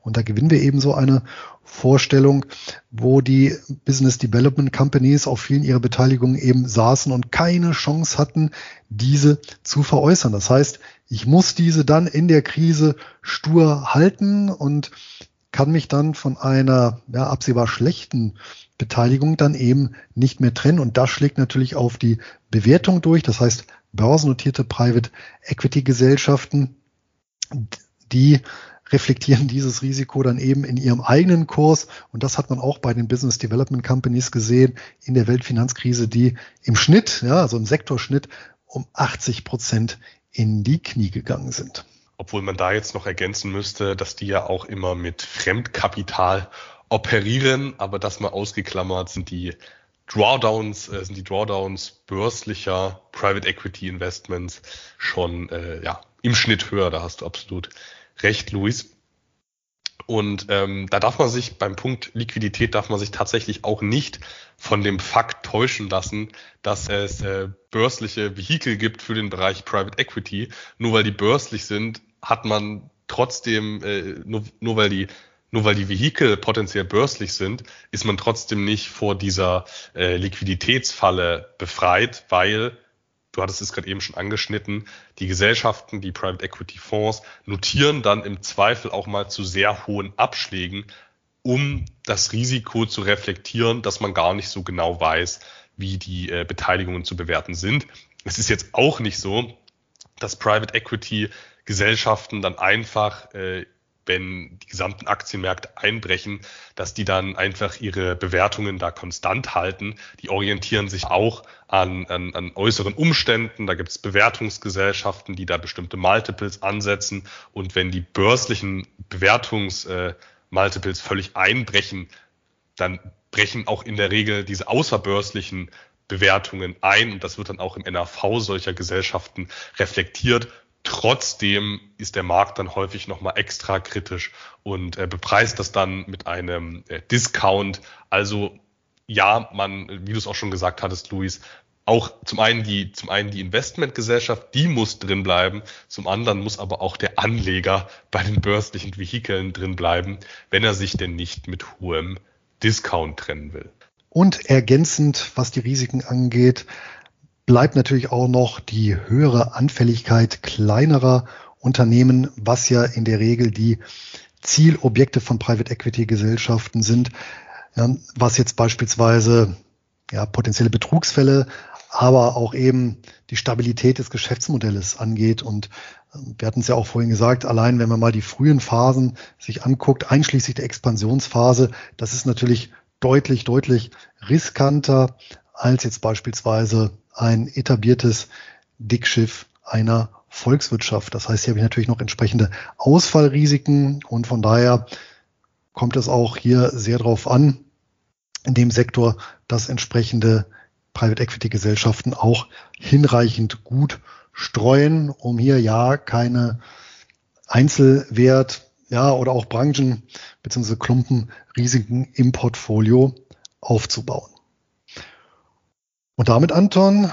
Und da gewinnen wir eben so eine Vorstellung, wo die Business Development Companies auf vielen ihrer Beteiligungen eben saßen und keine Chance hatten, diese zu veräußern. Das heißt, ich muss diese dann in der Krise stur halten und kann mich dann von einer ja, absehbar schlechten Beteiligung dann eben nicht mehr trennen. Und das schlägt natürlich auf die Bewertung durch. Das heißt, börsennotierte Private Equity Gesellschaften, die reflektieren dieses Risiko dann eben in ihrem eigenen Kurs. Und das hat man auch bei den Business Development Companies gesehen in der Weltfinanzkrise, die im Schnitt, ja, also im Sektorschnitt um 80 Prozent in die Knie gegangen sind. Obwohl man da jetzt noch ergänzen müsste, dass die ja auch immer mit Fremdkapital operieren, aber das mal ausgeklammert sind die Drawdowns, äh, sind die Drawdowns börslicher Private Equity Investments schon äh, ja, im Schnitt höher. Da hast du absolut recht, Luis. Und ähm, da darf man sich beim Punkt Liquidität darf man sich tatsächlich auch nicht von dem Fakt täuschen lassen, dass es äh, börsliche Vehikel gibt für den Bereich Private Equity. Nur weil die börslich sind, hat man trotzdem, äh, nur, nur weil die nur weil die Vehikel potenziell börslich sind, ist man trotzdem nicht vor dieser äh, Liquiditätsfalle befreit, weil du hattest es gerade eben schon angeschnitten, die Gesellschaften, die Private Equity Fonds notieren dann im Zweifel auch mal zu sehr hohen Abschlägen, um das Risiko zu reflektieren, dass man gar nicht so genau weiß, wie die äh, Beteiligungen zu bewerten sind. Es ist jetzt auch nicht so, dass Private Equity Gesellschaften dann einfach äh, wenn die gesamten Aktienmärkte einbrechen, dass die dann einfach ihre Bewertungen da konstant halten. Die orientieren sich auch an, an, an äußeren Umständen. Da gibt es Bewertungsgesellschaften, die da bestimmte Multiples ansetzen. Und wenn die börslichen Bewertungsmultiples äh, völlig einbrechen, dann brechen auch in der Regel diese außerbörslichen Bewertungen ein und das wird dann auch im NAV solcher Gesellschaften reflektiert. Trotzdem ist der Markt dann häufig nochmal extra kritisch und äh, bepreist das dann mit einem äh, Discount. Also ja, man, wie du es auch schon gesagt hattest, Luis, auch zum einen die, zum einen die Investmentgesellschaft, die muss drin bleiben. Zum anderen muss aber auch der Anleger bei den börslichen Vehikeln drin bleiben, wenn er sich denn nicht mit hohem Discount trennen will. Und ergänzend, was die Risiken angeht, bleibt natürlich auch noch die höhere Anfälligkeit kleinerer Unternehmen, was ja in der Regel die Zielobjekte von Private Equity Gesellschaften sind, was jetzt beispielsweise ja, potenzielle Betrugsfälle, aber auch eben die Stabilität des Geschäftsmodells angeht. Und ähm, wir hatten es ja auch vorhin gesagt, allein wenn man mal die frühen Phasen sich anguckt, einschließlich der Expansionsphase, das ist natürlich deutlich, deutlich riskanter als jetzt beispielsweise ein etabliertes Dickschiff einer Volkswirtschaft. Das heißt, hier habe ich natürlich noch entsprechende Ausfallrisiken und von daher kommt es auch hier sehr darauf an, in dem Sektor, dass entsprechende Private Equity Gesellschaften auch hinreichend gut streuen, um hier ja keine Einzelwert, ja, oder auch Branchen bzw. Klumpenrisiken im Portfolio aufzubauen. Und damit, Anton,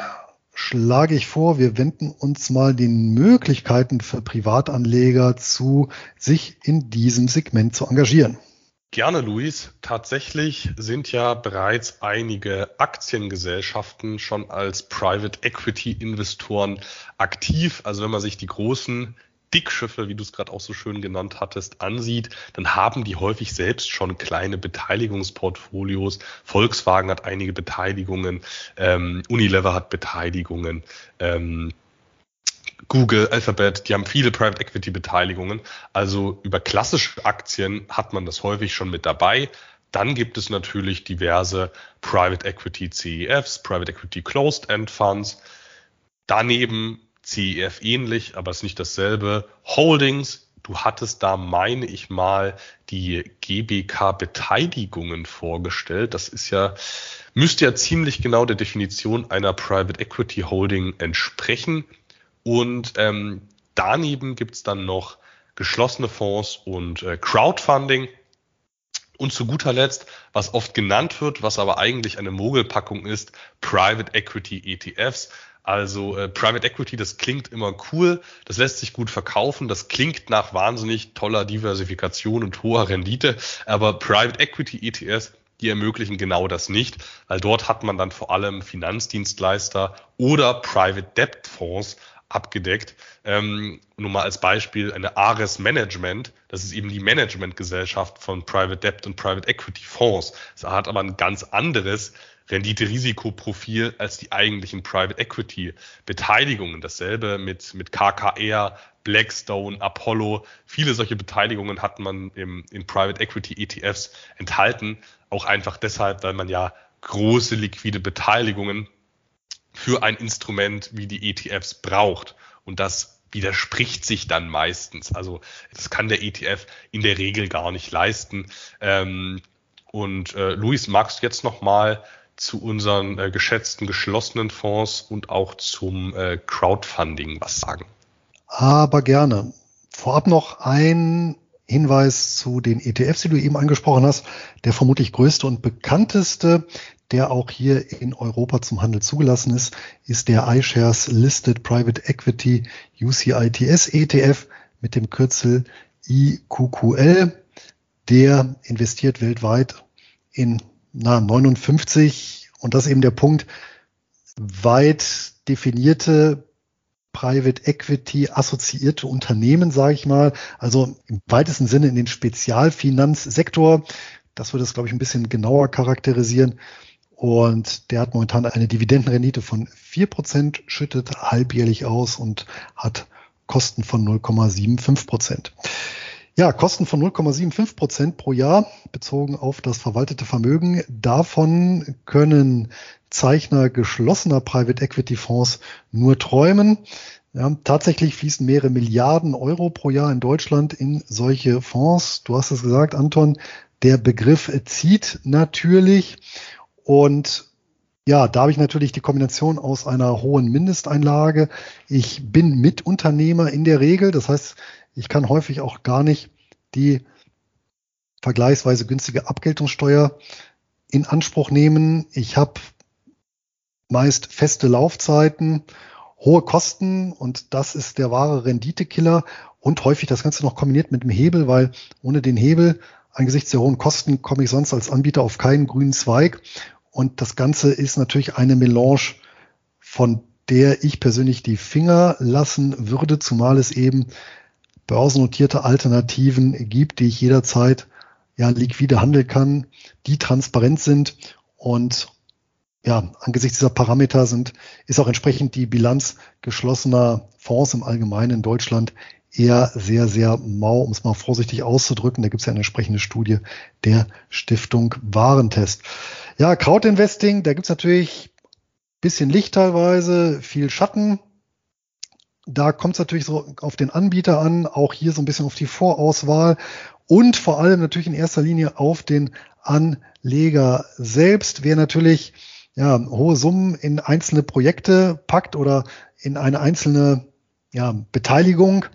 schlage ich vor, wir wenden uns mal den Möglichkeiten für Privatanleger zu, sich in diesem Segment zu engagieren. Gerne, Luis. Tatsächlich sind ja bereits einige Aktiengesellschaften schon als Private Equity Investoren aktiv. Also wenn man sich die großen Dickschiffe, wie du es gerade auch so schön genannt hattest, ansieht, dann haben die häufig selbst schon kleine Beteiligungsportfolios. Volkswagen hat einige Beteiligungen, ähm, Unilever hat Beteiligungen, ähm, Google, Alphabet, die haben viele Private Equity Beteiligungen. Also über klassische Aktien hat man das häufig schon mit dabei. Dann gibt es natürlich diverse Private Equity CEFs, Private Equity Closed End Funds. Daneben CEF ähnlich, aber ist nicht dasselbe. Holdings, du hattest da, meine ich mal, die GBK-Beteiligungen vorgestellt. Das ist ja, müsste ja ziemlich genau der Definition einer Private Equity Holding entsprechen. Und ähm, daneben gibt's dann noch geschlossene Fonds und äh, Crowdfunding. Und zu guter Letzt, was oft genannt wird, was aber eigentlich eine Mogelpackung ist, Private Equity ETFs. Also äh, Private Equity, das klingt immer cool, das lässt sich gut verkaufen, das klingt nach wahnsinnig toller Diversifikation und hoher Rendite, aber Private Equity ETFs, die ermöglichen genau das nicht, weil dort hat man dann vor allem Finanzdienstleister oder Private Debt Fonds abgedeckt. Ähm, nur mal als Beispiel eine Ares Management, das ist eben die Managementgesellschaft von Private Debt und Private Equity Fonds. Es hat aber ein ganz anderes Rendite-Risikoprofil als die eigentlichen Private Equity Beteiligungen. Dasselbe mit, mit KKR, Blackstone, Apollo. Viele solche Beteiligungen hat man im, in Private Equity ETFs enthalten. Auch einfach deshalb, weil man ja große liquide Beteiligungen für ein Instrument wie die ETFs braucht. Und das widerspricht sich dann meistens. Also das kann der ETF in der Regel gar nicht leisten. Ähm, und äh, Luis, magst du jetzt noch mal zu unseren äh, geschätzten geschlossenen Fonds und auch zum äh, Crowdfunding was sagen? Aber gerne. Vorab noch ein Hinweis zu den ETFs, die du eben angesprochen hast. Der vermutlich größte und bekannteste, der auch hier in Europa zum Handel zugelassen ist, ist der iShares Listed Private Equity UCITS ETF mit dem Kürzel IQQL. Der investiert weltweit in na, 59 und das eben der Punkt, weit definierte Private Equity assoziierte Unternehmen, sage ich mal, also im weitesten Sinne in den Spezialfinanzsektor. Das würde es, glaube ich, ein bisschen genauer charakterisieren. Und der hat momentan eine Dividendenrendite von vier Prozent, schüttet halbjährlich aus und hat Kosten von 0,75%. Prozent. Ja, Kosten von 0,75 Prozent pro Jahr bezogen auf das verwaltete Vermögen. Davon können Zeichner geschlossener Private Equity Fonds nur träumen. Ja, tatsächlich fließen mehrere Milliarden Euro pro Jahr in Deutschland in solche Fonds. Du hast es gesagt, Anton. Der Begriff zieht natürlich. Und ja, da habe ich natürlich die Kombination aus einer hohen Mindesteinlage. Ich bin Mitunternehmer in der Regel. Das heißt, ich kann häufig auch gar nicht die vergleichsweise günstige Abgeltungssteuer in Anspruch nehmen. Ich habe meist feste Laufzeiten, hohe Kosten und das ist der wahre Renditekiller und häufig das Ganze noch kombiniert mit dem Hebel, weil ohne den Hebel angesichts der hohen Kosten komme ich sonst als Anbieter auf keinen grünen Zweig und das Ganze ist natürlich eine Melange, von der ich persönlich die Finger lassen würde, zumal es eben börsennotierte Alternativen gibt, die ich jederzeit ja liquide handeln kann, die transparent sind und ja, angesichts dieser Parameter sind, ist auch entsprechend die Bilanz geschlossener Fonds im Allgemeinen in Deutschland eher sehr, sehr mau, um es mal vorsichtig auszudrücken. Da gibt es ja eine entsprechende Studie der Stiftung Warentest. Ja, Crowdinvesting, da gibt es natürlich bisschen Licht teilweise, viel Schatten. Da kommt es natürlich so auf den Anbieter an, auch hier so ein bisschen auf die Vorauswahl und vor allem natürlich in erster Linie auf den Anleger selbst. Wer natürlich ja, hohe Summen in einzelne Projekte packt oder in eine einzelne ja, Beteiligung,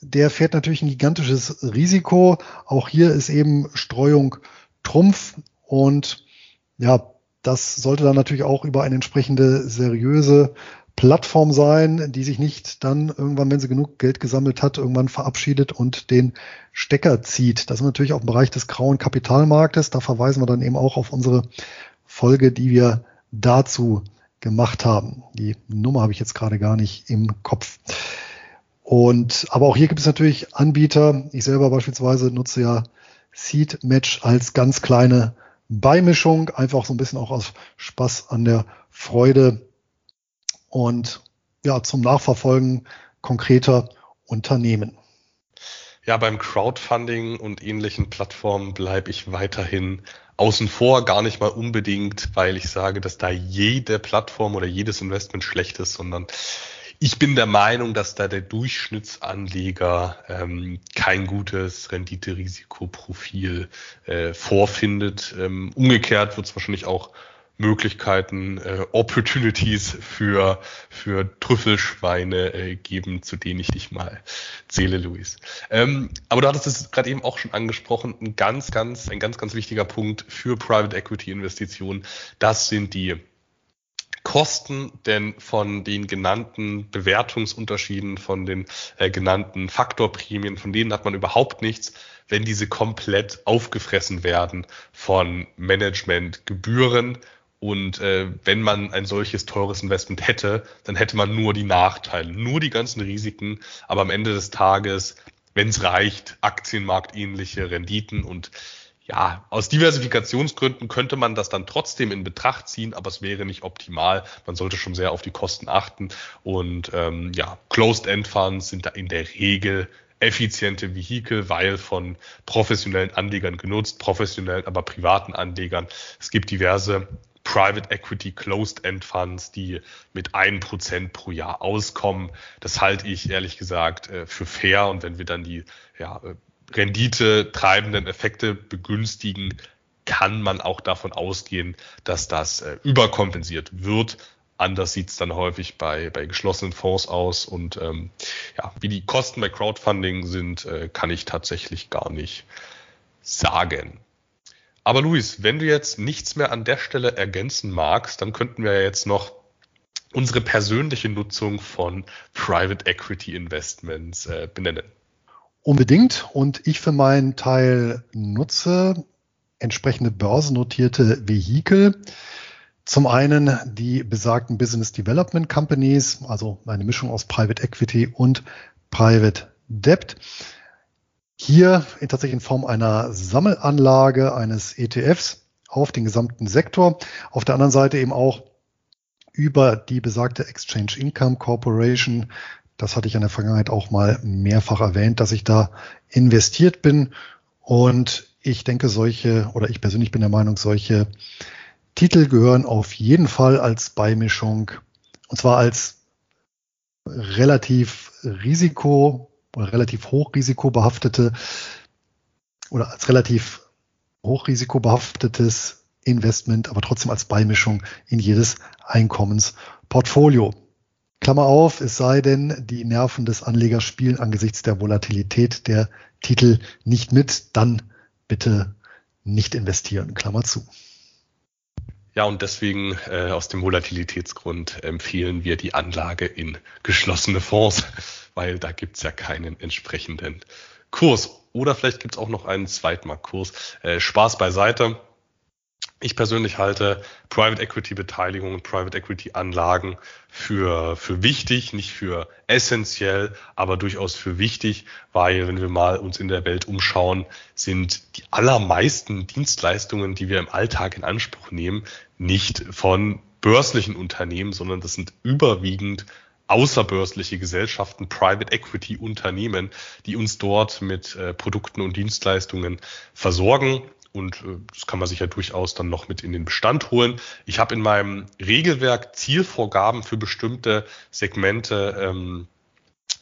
der fährt natürlich ein gigantisches Risiko. Auch hier ist eben Streuung Trumpf und ja, das sollte dann natürlich auch über eine entsprechende seriöse Plattform sein, die sich nicht dann irgendwann, wenn sie genug Geld gesammelt hat, irgendwann verabschiedet und den Stecker zieht. Das ist natürlich auch im Bereich des grauen Kapitalmarktes. Da verweisen wir dann eben auch auf unsere Folge, die wir dazu gemacht haben. Die Nummer habe ich jetzt gerade gar nicht im Kopf. Und aber auch hier gibt es natürlich Anbieter. Ich selber beispielsweise nutze ja Seed Match als ganz kleine Beimischung, einfach so ein bisschen auch aus Spaß an der Freude und ja, zum Nachverfolgen konkreter Unternehmen. Ja, beim Crowdfunding und ähnlichen Plattformen bleibe ich weiterhin außen vor, gar nicht mal unbedingt, weil ich sage, dass da jede Plattform oder jedes Investment schlecht ist, sondern ich bin der Meinung, dass da der Durchschnittsanleger ähm, kein gutes Rendite-Risikoprofil äh, vorfindet. Ähm, umgekehrt wird es wahrscheinlich auch Möglichkeiten, äh, Opportunities für, für Trüffelschweine äh, geben, zu denen ich dich mal zähle, Luis. Ähm, aber du hattest es gerade eben auch schon angesprochen, ein ganz, ganz, ein ganz, ganz wichtiger Punkt für Private Equity Investitionen, das sind die Kosten denn von den genannten Bewertungsunterschieden, von den äh, genannten Faktorprämien, von denen hat man überhaupt nichts, wenn diese komplett aufgefressen werden von Managementgebühren. Und äh, wenn man ein solches teures Investment hätte, dann hätte man nur die Nachteile, nur die ganzen Risiken, aber am Ende des Tages, wenn es reicht, aktienmarktähnliche Renditen und ja, aus Diversifikationsgründen könnte man das dann trotzdem in Betracht ziehen, aber es wäre nicht optimal. Man sollte schon sehr auf die Kosten achten. Und ähm, ja, Closed-End-Funds sind da in der Regel effiziente Vehikel, weil von professionellen Anlegern genutzt, professionellen, aber privaten Anlegern. Es gibt diverse Private Equity Closed End Funds, die mit ein Prozent pro Jahr auskommen. Das halte ich ehrlich gesagt äh, für fair. Und wenn wir dann die ja, äh, Rendite treibenden Effekte begünstigen, kann man auch davon ausgehen, dass das äh, überkompensiert wird. Anders sieht es dann häufig bei, bei geschlossenen Fonds aus. Und ähm, ja, wie die Kosten bei Crowdfunding sind, äh, kann ich tatsächlich gar nicht sagen. Aber Luis, wenn du jetzt nichts mehr an der Stelle ergänzen magst, dann könnten wir jetzt noch unsere persönliche Nutzung von Private Equity Investments äh, benennen. Unbedingt. Und ich für meinen Teil nutze entsprechende börsennotierte Vehikel. Zum einen die besagten Business Development Companies, also eine Mischung aus Private Equity und Private Debt. Hier in tatsächlich in Form einer Sammelanlage eines ETFs auf den gesamten Sektor. Auf der anderen Seite eben auch über die besagte Exchange Income Corporation das hatte ich in der Vergangenheit auch mal mehrfach erwähnt, dass ich da investiert bin. Und ich denke, solche, oder ich persönlich bin der Meinung, solche Titel gehören auf jeden Fall als Beimischung, und zwar als relativ Risiko oder relativ hochrisikobehaftete oder als relativ hochrisikobehaftetes Investment, aber trotzdem als Beimischung in jedes Einkommensportfolio. Klammer auf, es sei denn, die Nerven des Anlegers spielen angesichts der Volatilität der Titel nicht mit, dann bitte nicht investieren. Klammer zu. Ja, und deswegen äh, aus dem Volatilitätsgrund empfehlen wir die Anlage in geschlossene Fonds, weil da gibt's ja keinen entsprechenden Kurs. Oder vielleicht gibt's auch noch einen Zweitmarktkurs. Äh, Spaß beiseite. Ich persönlich halte Private Equity Beteiligungen, Private Equity Anlagen für, für wichtig, nicht für essentiell, aber durchaus für wichtig, weil wenn wir mal uns in der Welt umschauen, sind die allermeisten Dienstleistungen, die wir im Alltag in Anspruch nehmen, nicht von börslichen Unternehmen, sondern das sind überwiegend außerbörsliche Gesellschaften, Private Equity Unternehmen, die uns dort mit äh, Produkten und Dienstleistungen versorgen. Und äh, das kann man sich ja durchaus dann noch mit in den Bestand holen. Ich habe in meinem Regelwerk Zielvorgaben für bestimmte Segmente ähm,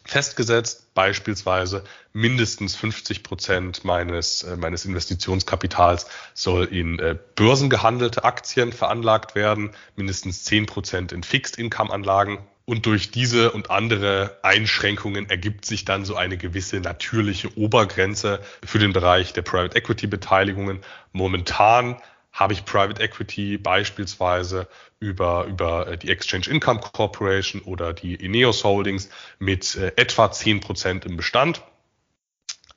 festgesetzt, beispielsweise mindestens 50 Prozent meines, äh, meines Investitionskapitals soll in äh, börsengehandelte Aktien veranlagt werden, mindestens 10 Prozent in Fixed-Income-Anlagen und durch diese und andere Einschränkungen ergibt sich dann so eine gewisse natürliche Obergrenze für den Bereich der Private Equity Beteiligungen. Momentan habe ich Private Equity beispielsweise über, über äh, die Exchange Income Corporation oder die Ineos Holdings mit äh, etwa zehn Prozent im Bestand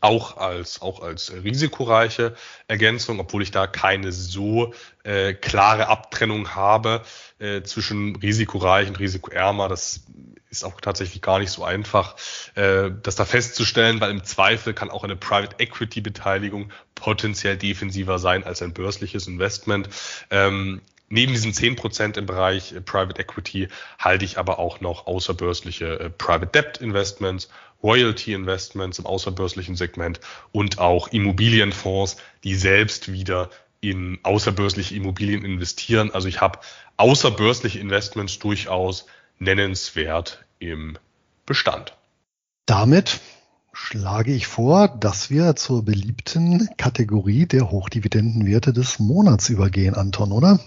auch als, auch als risikoreiche Ergänzung, obwohl ich da keine so äh, klare Abtrennung habe äh, zwischen risikoreich und risikoärmer. Das ist auch tatsächlich gar nicht so einfach, äh, das da festzustellen, weil im Zweifel kann auch eine Private Equity Beteiligung potenziell defensiver sein als ein börsliches Investment. Ähm, Neben diesen 10% im Bereich äh, Private Equity halte ich aber auch noch außerbörsliche äh, Private Debt Investments, Royalty Investments im außerbörslichen Segment und auch Immobilienfonds, die selbst wieder in außerbörsliche Immobilien investieren. Also ich habe außerbörsliche Investments durchaus nennenswert im Bestand. Damit schlage ich vor, dass wir zur beliebten Kategorie der Hochdividendenwerte des Monats übergehen, Anton, oder?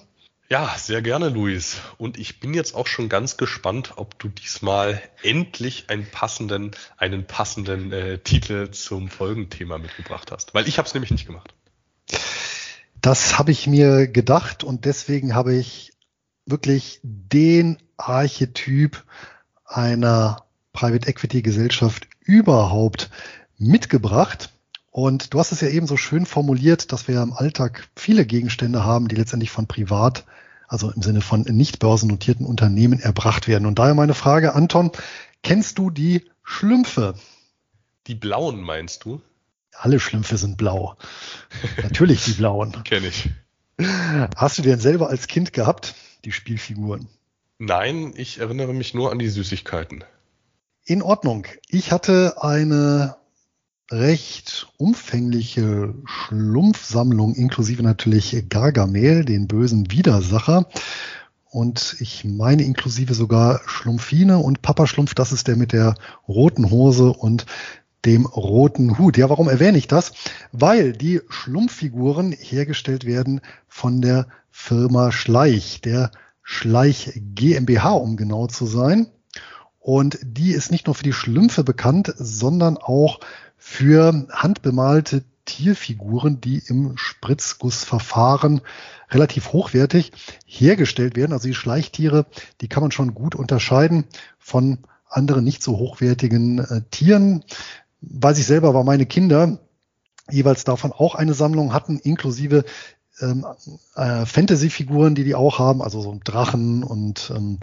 Ja, sehr gerne, Luis. Und ich bin jetzt auch schon ganz gespannt, ob du diesmal endlich einen passenden, einen passenden äh, Titel zum Folgenthema mitgebracht hast. Weil ich habe es nämlich nicht gemacht. Das habe ich mir gedacht und deswegen habe ich wirklich den Archetyp einer Private Equity Gesellschaft überhaupt mitgebracht. Und du hast es ja eben so schön formuliert, dass wir ja im Alltag viele Gegenstände haben, die letztendlich von privat, also im Sinne von nicht börsennotierten Unternehmen erbracht werden. Und daher meine Frage, Anton, kennst du die Schlümpfe? Die blauen meinst du? Alle Schlümpfe sind blau. Natürlich die blauen. Kenne ich. Hast du den selber als Kind gehabt, die Spielfiguren? Nein, ich erinnere mich nur an die Süßigkeiten. In Ordnung. Ich hatte eine recht umfängliche Schlumpfsammlung, inklusive natürlich Gargamel, den bösen Widersacher. Und ich meine inklusive sogar Schlumpfine und Papa Schlumpf, das ist der mit der roten Hose und dem roten Hut. Ja, warum erwähne ich das? Weil die Schlumpffiguren hergestellt werden von der Firma Schleich, der Schleich GmbH, um genau zu sein. Und die ist nicht nur für die Schlümpfe bekannt, sondern auch für handbemalte Tierfiguren, die im Spritzgussverfahren relativ hochwertig hergestellt werden. Also die Schleichtiere, die kann man schon gut unterscheiden von anderen nicht so hochwertigen äh, Tieren. Weiß ich selber, war meine Kinder jeweils davon auch eine Sammlung hatten, inklusive ähm, äh, Fantasy-Figuren, die die auch haben, also so Drachen und ähm,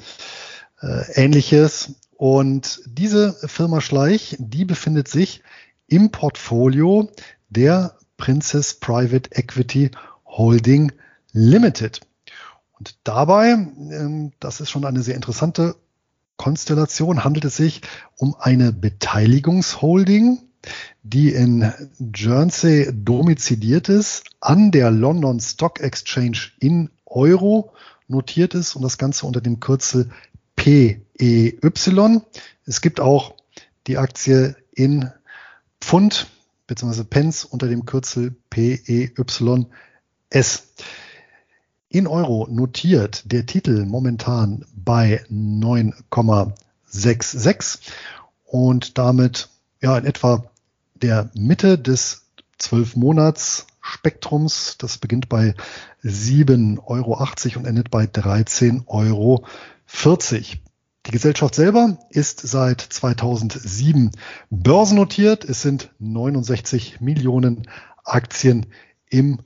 äh, ähnliches. Und diese Firma Schleich, die befindet sich im Portfolio der Princess Private Equity Holding Limited. Und dabei, ähm, das ist schon eine sehr interessante Konstellation, handelt es sich um eine Beteiligungsholding, die in Jersey domiziliert ist, an der London Stock Exchange in Euro notiert ist und das Ganze unter dem Kürzel PEY. Es gibt auch die Aktie in Pfund bzw. Pence unter dem Kürzel PEYS. In Euro notiert der Titel momentan bei 9,66 und damit ja in etwa der Mitte des 12 Monats Spektrums. Das beginnt bei 7,80 Euro und endet bei 13,40 Euro. Die Gesellschaft selber ist seit 2007 börsennotiert. Es sind 69 Millionen Aktien im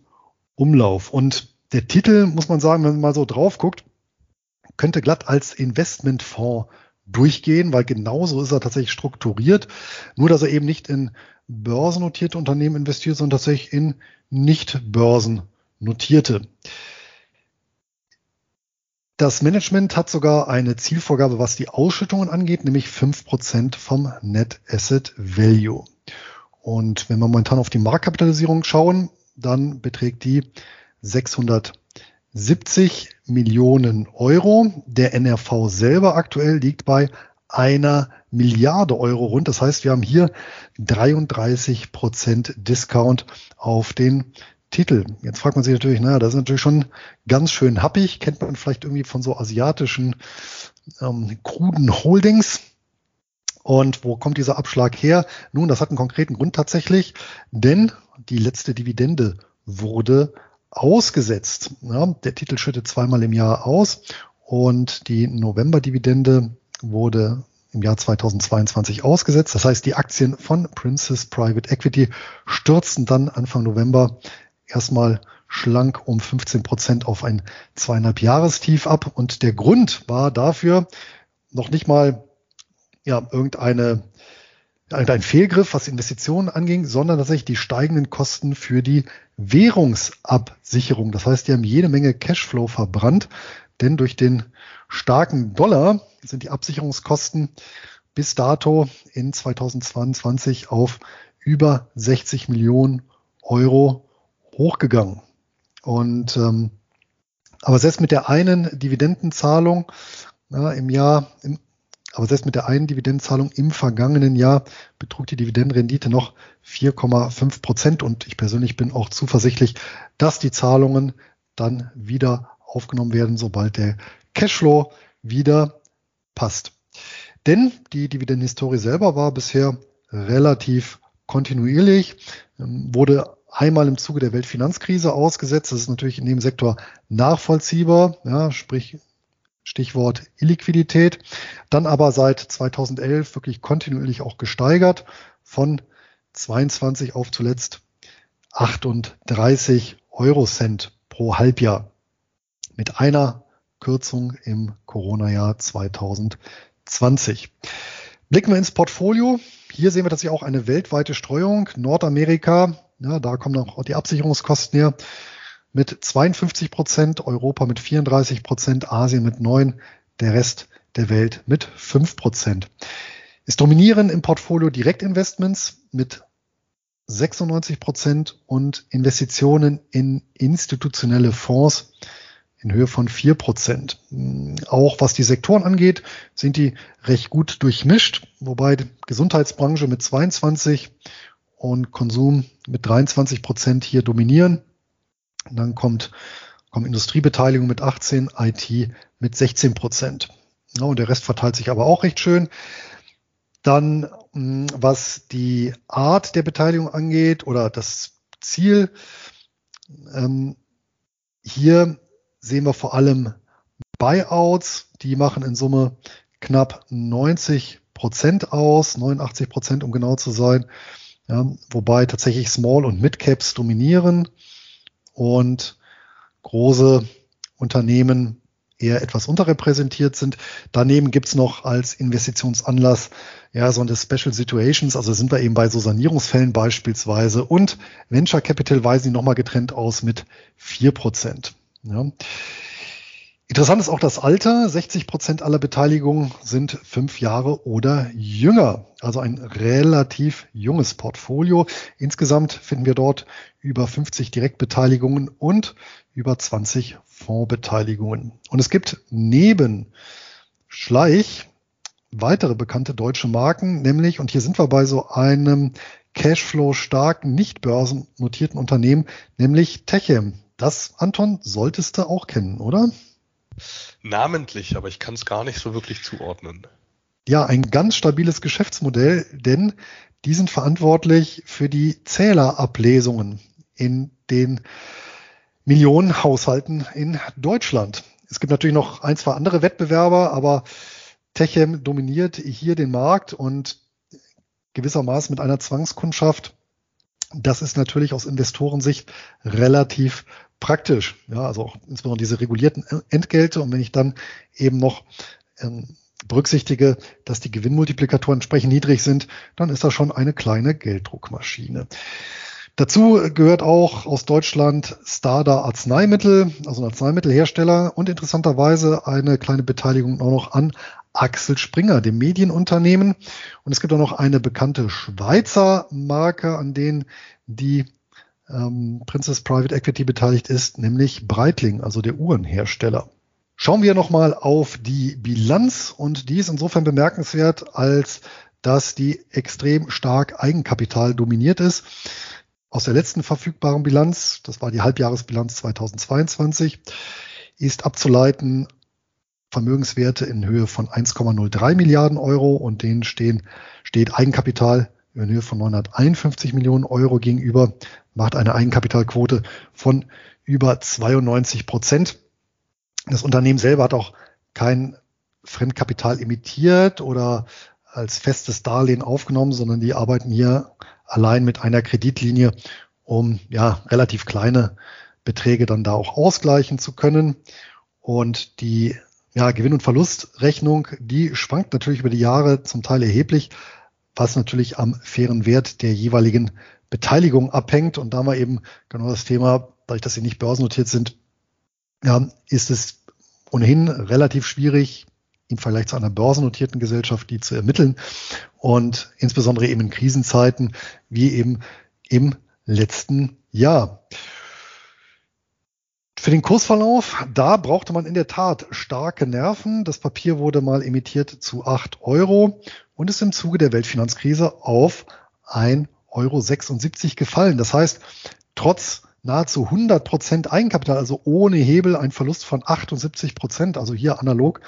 Umlauf. Und der Titel, muss man sagen, wenn man mal so drauf guckt, könnte glatt als Investmentfonds durchgehen, weil genauso ist er tatsächlich strukturiert. Nur, dass er eben nicht in börsennotierte Unternehmen investiert, sondern tatsächlich in nicht börsennotierte. Das Management hat sogar eine Zielvorgabe, was die Ausschüttungen angeht, nämlich fünf Prozent vom Net Asset Value. Und wenn wir momentan auf die Marktkapitalisierung schauen, dann beträgt die 670 Millionen Euro. Der NRV selber aktuell liegt bei einer Milliarde Euro rund. Das heißt, wir haben hier 33 Prozent Discount auf den Titel. Jetzt fragt man sich natürlich, naja, das ist natürlich schon ganz schön happig, kennt man vielleicht irgendwie von so asiatischen ähm, kruden Holdings. Und wo kommt dieser Abschlag her? Nun, das hat einen konkreten Grund tatsächlich, denn die letzte Dividende wurde ausgesetzt. Ja, der Titel schüttet zweimal im Jahr aus und die November-Dividende wurde im Jahr 2022 ausgesetzt. Das heißt, die Aktien von Princess Private Equity stürzten dann Anfang November erstmal schlank um 15 Prozent auf ein zweieinhalb Jahrestief ab. Und der Grund war dafür noch nicht mal ja, irgendeine, irgendein Fehlgriff, was Investitionen anging, sondern tatsächlich die steigenden Kosten für die Währungsabsicherung. Das heißt, die haben jede Menge Cashflow verbrannt, denn durch den starken Dollar sind die Absicherungskosten bis dato in 2022 auf über 60 Millionen Euro hochgegangen. Und ähm, aber selbst mit der einen Dividendenzahlung ja, im Jahr, im, aber selbst mit der einen Dividendenzahlung im vergangenen Jahr betrug die Dividendenrendite noch 4,5 Prozent. Und ich persönlich bin auch zuversichtlich, dass die Zahlungen dann wieder aufgenommen werden, sobald der Cashflow wieder passt. Denn die Dividendenhistorie selber war bisher relativ kontinuierlich, ähm, wurde einmal im Zuge der Weltfinanzkrise ausgesetzt. Das ist natürlich in dem Sektor nachvollziehbar. Ja, sprich, Stichwort Illiquidität. Dann aber seit 2011 wirklich kontinuierlich auch gesteigert von 22 auf zuletzt 38 Eurocent pro Halbjahr mit einer Kürzung im Corona-Jahr 2020. Blicken wir ins Portfolio. Hier sehen wir tatsächlich auch eine weltweite Streuung. Nordamerika, ja, da kommen auch die Absicherungskosten her, mit 52 Prozent, Europa mit 34 Prozent, Asien mit 9, der Rest der Welt mit 5 Prozent. Es dominieren im Portfolio Direktinvestments mit 96 Prozent und Investitionen in institutionelle Fonds in Höhe von 4 Prozent. Auch was die Sektoren angeht, sind die recht gut durchmischt, wobei die Gesundheitsbranche mit 22 und Konsum mit 23 Prozent hier dominieren. Und dann kommt, kommt Industriebeteiligung mit 18, IT mit 16 Prozent. Ja, und der Rest verteilt sich aber auch recht schön. Dann, hm, was die Art der Beteiligung angeht oder das Ziel, ähm, hier sehen wir vor allem Buyouts, die machen in Summe knapp 90 Prozent aus, 89 Prozent, um genau zu sein. Ja, wobei tatsächlich Small und Mid Caps dominieren und große Unternehmen eher etwas unterrepräsentiert sind. Daneben gibt's noch als Investitionsanlass ja so eine Special Situations, also sind wir eben bei so Sanierungsfällen beispielsweise und Venture Capital weisen die nochmal getrennt aus mit vier Prozent. Ja. Interessant ist auch das Alter. 60 Prozent aller Beteiligungen sind fünf Jahre oder jünger. Also ein relativ junges Portfolio. Insgesamt finden wir dort über 50 Direktbeteiligungen und über 20 Fondsbeteiligungen. Und es gibt neben Schleich weitere bekannte deutsche Marken, nämlich, und hier sind wir bei so einem Cashflow starken, nicht börsennotierten Unternehmen, nämlich Techem. Das, Anton, solltest du auch kennen, oder? Namentlich, aber ich kann es gar nicht so wirklich zuordnen. Ja, ein ganz stabiles Geschäftsmodell, denn die sind verantwortlich für die Zählerablesungen in den Millionenhaushalten in Deutschland. Es gibt natürlich noch ein, zwei andere Wettbewerber, aber Techem dominiert hier den Markt und gewissermaßen mit einer Zwangskundschaft. Das ist natürlich aus Investorensicht relativ praktisch. Ja, also auch insbesondere diese regulierten Entgelte. Und wenn ich dann eben noch ähm, berücksichtige, dass die Gewinnmultiplikatoren entsprechend niedrig sind, dann ist das schon eine kleine Gelddruckmaschine. Dazu gehört auch aus Deutschland Stada Arzneimittel, also ein Arzneimittelhersteller und interessanterweise eine kleine Beteiligung auch noch an Axel Springer, dem Medienunternehmen. Und es gibt auch noch eine bekannte Schweizer Marke, an denen die ähm, Princess Private Equity beteiligt ist, nämlich Breitling, also der Uhrenhersteller. Schauen wir nochmal auf die Bilanz und die ist insofern bemerkenswert, als dass die extrem stark Eigenkapital dominiert ist. Aus der letzten verfügbaren Bilanz, das war die Halbjahresbilanz 2022, ist abzuleiten Vermögenswerte in Höhe von 1,03 Milliarden Euro und denen stehen, steht Eigenkapital in Höhe von 951 Millionen Euro gegenüber, macht eine Eigenkapitalquote von über 92 Prozent. Das Unternehmen selber hat auch kein Fremdkapital emittiert oder als festes Darlehen aufgenommen, sondern die arbeiten hier allein mit einer Kreditlinie, um ja relativ kleine Beträge dann da auch ausgleichen zu können. Und die ja, Gewinn- und Verlustrechnung, die schwankt natürlich über die Jahre zum Teil erheblich, was natürlich am fairen Wert der jeweiligen Beteiligung abhängt. Und da war eben genau das Thema, dadurch, dass sie nicht börsennotiert sind, ja, ist es ohnehin relativ schwierig, im Vergleich zu einer börsennotierten Gesellschaft, die zu ermitteln. Und insbesondere eben in Krisenzeiten, wie eben im letzten Jahr. Für den Kursverlauf, da brauchte man in der Tat starke Nerven. Das Papier wurde mal emittiert zu 8 Euro und ist im Zuge der Weltfinanzkrise auf 1,76 Euro gefallen. Das heißt, trotz nahezu 100 Prozent Eigenkapital, also ohne Hebel, ein Verlust von 78 Prozent, also hier analog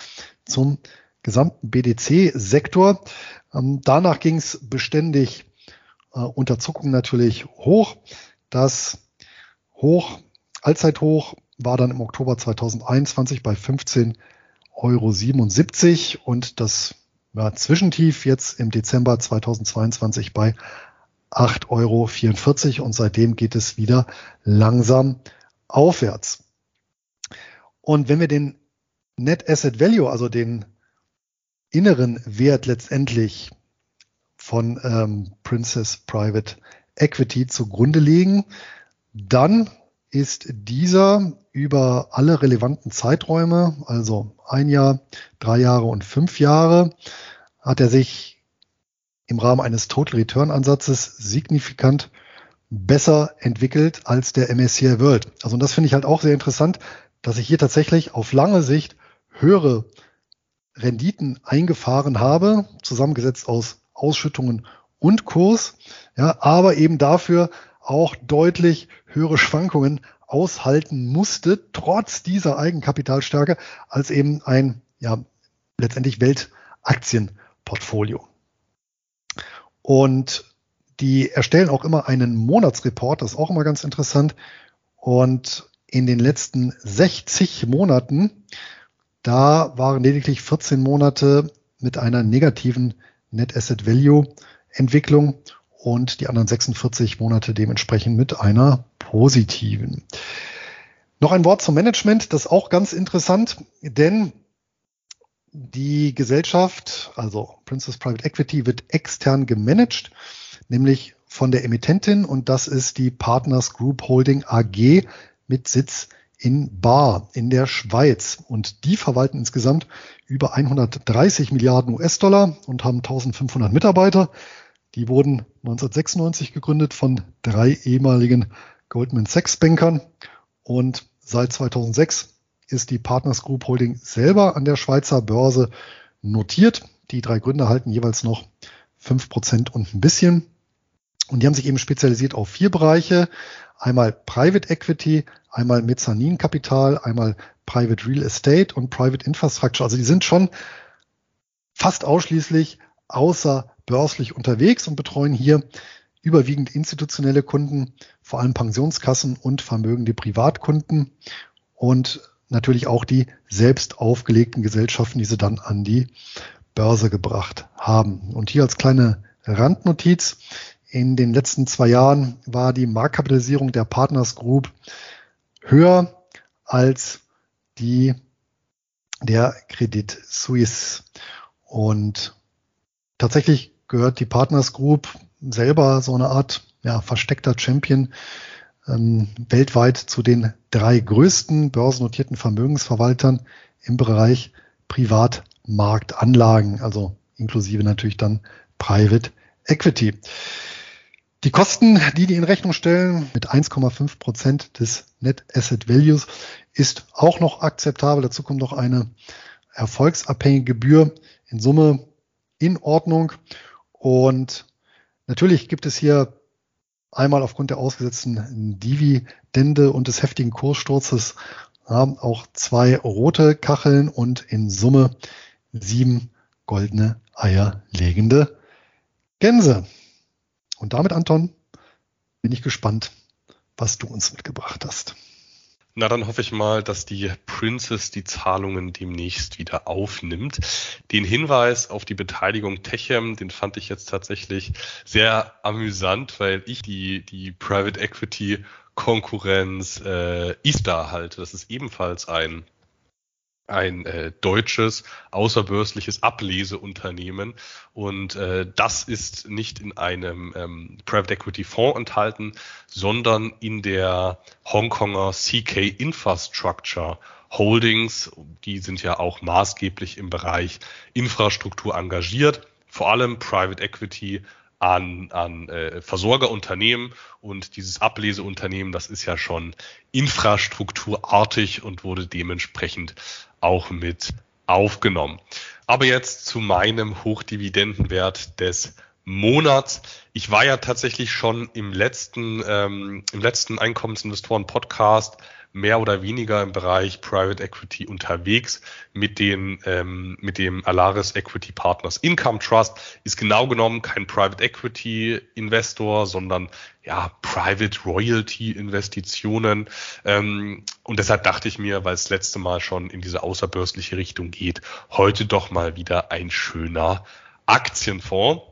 zum gesamten BDC-Sektor. Ähm, danach ging es beständig äh, unter Zuckung natürlich hoch. Das Hoch Allzeithoch war dann im Oktober 2021 bei 15,50 Euro und das ja, Zwischentief jetzt im Dezember 2022 bei 8,44 Euro und seitdem geht es wieder langsam aufwärts. Und wenn wir den Net Asset Value, also den inneren Wert letztendlich von ähm, Princess Private Equity zugrunde legen, dann ist dieser über alle relevanten Zeiträume, also ein Jahr, drei Jahre und fünf Jahre, hat er sich im Rahmen eines Total Return Ansatzes signifikant besser entwickelt als der MSCI World. Also und das finde ich halt auch sehr interessant, dass ich hier tatsächlich auf lange Sicht höhere Renditen eingefahren habe, zusammengesetzt aus Ausschüttungen und Kurs, ja, aber eben dafür auch deutlich höhere Schwankungen aushalten musste, trotz dieser Eigenkapitalstärke, als eben ein ja, letztendlich Weltaktienportfolio. Und die erstellen auch immer einen Monatsreport, das ist auch immer ganz interessant. Und in den letzten 60 Monaten, da waren lediglich 14 Monate mit einer negativen Net Asset Value Entwicklung und die anderen 46 Monate dementsprechend mit einer positiven. Noch ein Wort zum Management, das ist auch ganz interessant, denn die Gesellschaft, also Princess Private Equity, wird extern gemanagt, nämlich von der Emittentin und das ist die Partners Group Holding AG mit Sitz in Bar in der Schweiz. Und die verwalten insgesamt über 130 Milliarden US-Dollar und haben 1500 Mitarbeiter. Die wurden 1996 gegründet von drei ehemaligen Goldman Sachs Bankern und seit 2006 ist die Partners Group Holding selber an der Schweizer Börse notiert. Die drei Gründer halten jeweils noch fünf Prozent und ein bisschen. Und die haben sich eben spezialisiert auf vier Bereiche. Einmal Private Equity, einmal Mezzaninkapital, einmal Private Real Estate und Private Infrastructure. Also die sind schon fast ausschließlich außerbörslich unterwegs und betreuen hier überwiegend institutionelle Kunden, vor allem Pensionskassen und vermögende Privatkunden und natürlich auch die selbst aufgelegten Gesellschaften, die sie dann an die Börse gebracht haben. Und hier als kleine Randnotiz. In den letzten zwei Jahren war die Marktkapitalisierung der Partners Group höher als die der Credit Suisse. Und tatsächlich gehört die Partners Group selber so eine Art ja, versteckter Champion ähm, weltweit zu den drei größten börsennotierten Vermögensverwaltern im Bereich Privatmarktanlagen, also inklusive natürlich dann Private Equity. Die Kosten, die die in Rechnung stellen, mit 1,5 Prozent des Net Asset Values, ist auch noch akzeptabel. Dazu kommt noch eine erfolgsabhängige Gebühr in Summe in Ordnung. Und natürlich gibt es hier einmal aufgrund der ausgesetzten Dividende und des heftigen Kurssturzes haben auch zwei rote Kacheln und in Summe sieben goldene Eier legende Gänse. Und damit, Anton, bin ich gespannt, was du uns mitgebracht hast. Na, dann hoffe ich mal, dass die Princess die Zahlungen demnächst wieder aufnimmt. Den Hinweis auf die Beteiligung Techem, den fand ich jetzt tatsächlich sehr amüsant, weil ich die, die Private Equity Konkurrenz äh, Easter halte. Das ist ebenfalls ein ein äh, deutsches außerbörsliches Ableseunternehmen und äh, das ist nicht in einem ähm, Private Equity Fonds enthalten, sondern in der Hongkonger CK Infrastructure Holdings. Die sind ja auch maßgeblich im Bereich Infrastruktur engagiert, vor allem Private Equity an, an äh, Versorgerunternehmen und dieses Ableseunternehmen, das ist ja schon infrastrukturartig und wurde dementsprechend auch mit aufgenommen. Aber jetzt zu meinem Hochdividendenwert des Monats. Ich war ja tatsächlich schon im letzten, ähm, im letzten Einkommensinvestoren-Podcast mehr oder weniger im Bereich Private Equity unterwegs mit den ähm, mit dem Alaris Equity Partners Income Trust ist genau genommen kein Private Equity Investor, sondern ja Private Royalty Investitionen ähm, und deshalb dachte ich mir, weil es letzte Mal schon in diese außerbörsliche Richtung geht, heute doch mal wieder ein schöner Aktienfonds.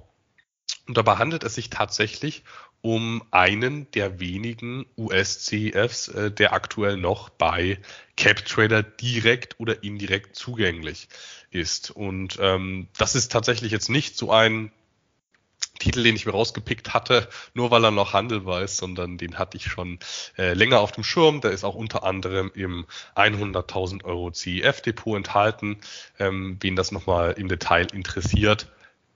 Und dabei handelt es sich tatsächlich um einen der wenigen US-CEFs, äh, der aktuell noch bei CapTrader direkt oder indirekt zugänglich ist. Und ähm, das ist tatsächlich jetzt nicht so ein Titel, den ich mir rausgepickt hatte, nur weil er noch handelbar ist, sondern den hatte ich schon äh, länger auf dem Schirm. Der ist auch unter anderem im 100.000 Euro CEF-Depot enthalten. Ähm, wen das nochmal im Detail interessiert,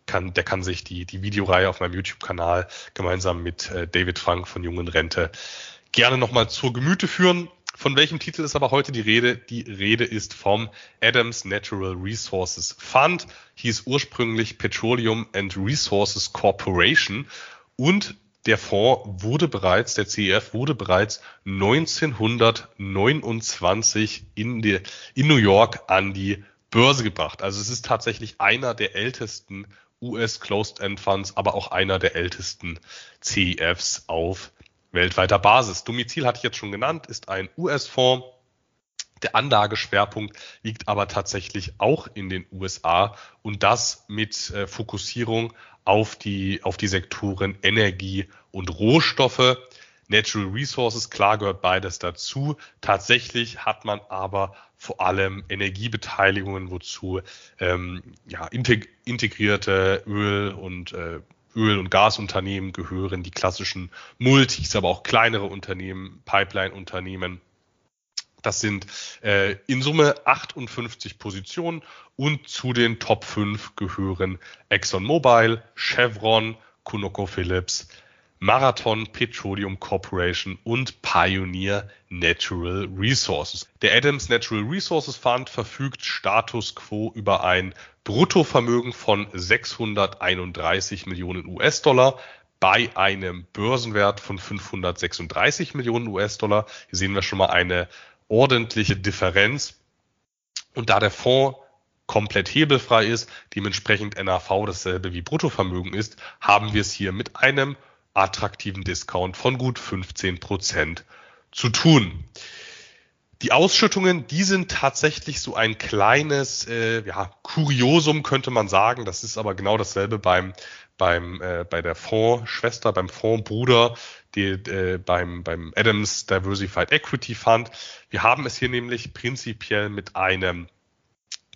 kann, der kann sich die, die Videoreihe auf meinem YouTube-Kanal gemeinsam mit äh, David Frank von Jungen Rente gerne nochmal zur Gemüte führen. Von welchem Titel ist aber heute die Rede? Die Rede ist vom Adams Natural Resources Fund, hieß ursprünglich Petroleum and Resources Corporation und der Fonds wurde bereits, der CEF wurde bereits 1929 in, die, in New York an die Börse gebracht. Also es ist tatsächlich einer der ältesten US Closed End Funds, aber auch einer der ältesten CEFs auf weltweiter Basis. Domizil hatte ich jetzt schon genannt, ist ein US-Fonds. Der Anlageschwerpunkt liegt aber tatsächlich auch in den USA und das mit äh, Fokussierung auf die, auf die Sektoren Energie und Rohstoffe. Natural Resources, klar gehört beides dazu. Tatsächlich hat man aber vor allem Energiebeteiligungen, wozu ähm, ja, integrierte Öl- und äh, Öl- und Gasunternehmen gehören, die klassischen Multis, aber auch kleinere Unternehmen, Pipeline-Unternehmen. Das sind äh, in Summe 58 Positionen und zu den Top 5 gehören ExxonMobil, Chevron, ConocoPhillips, Marathon Petroleum Corporation und Pioneer Natural Resources. Der Adams Natural Resources Fund verfügt Status quo über ein Bruttovermögen von 631 Millionen US-Dollar bei einem Börsenwert von 536 Millionen US-Dollar. Hier sehen wir schon mal eine ordentliche Differenz. Und da der Fonds komplett hebelfrei ist, dementsprechend NAV dasselbe wie Bruttovermögen ist, haben wir es hier mit einem attraktiven Discount von gut 15 Prozent zu tun. Die Ausschüttungen, die sind tatsächlich so ein kleines äh, ja, Kuriosum, könnte man sagen. Das ist aber genau dasselbe beim, beim, äh, bei der Fondsschwester, beim Fondsbruder, die, äh, beim, beim Adams Diversified Equity Fund. Wir haben es hier nämlich prinzipiell mit einem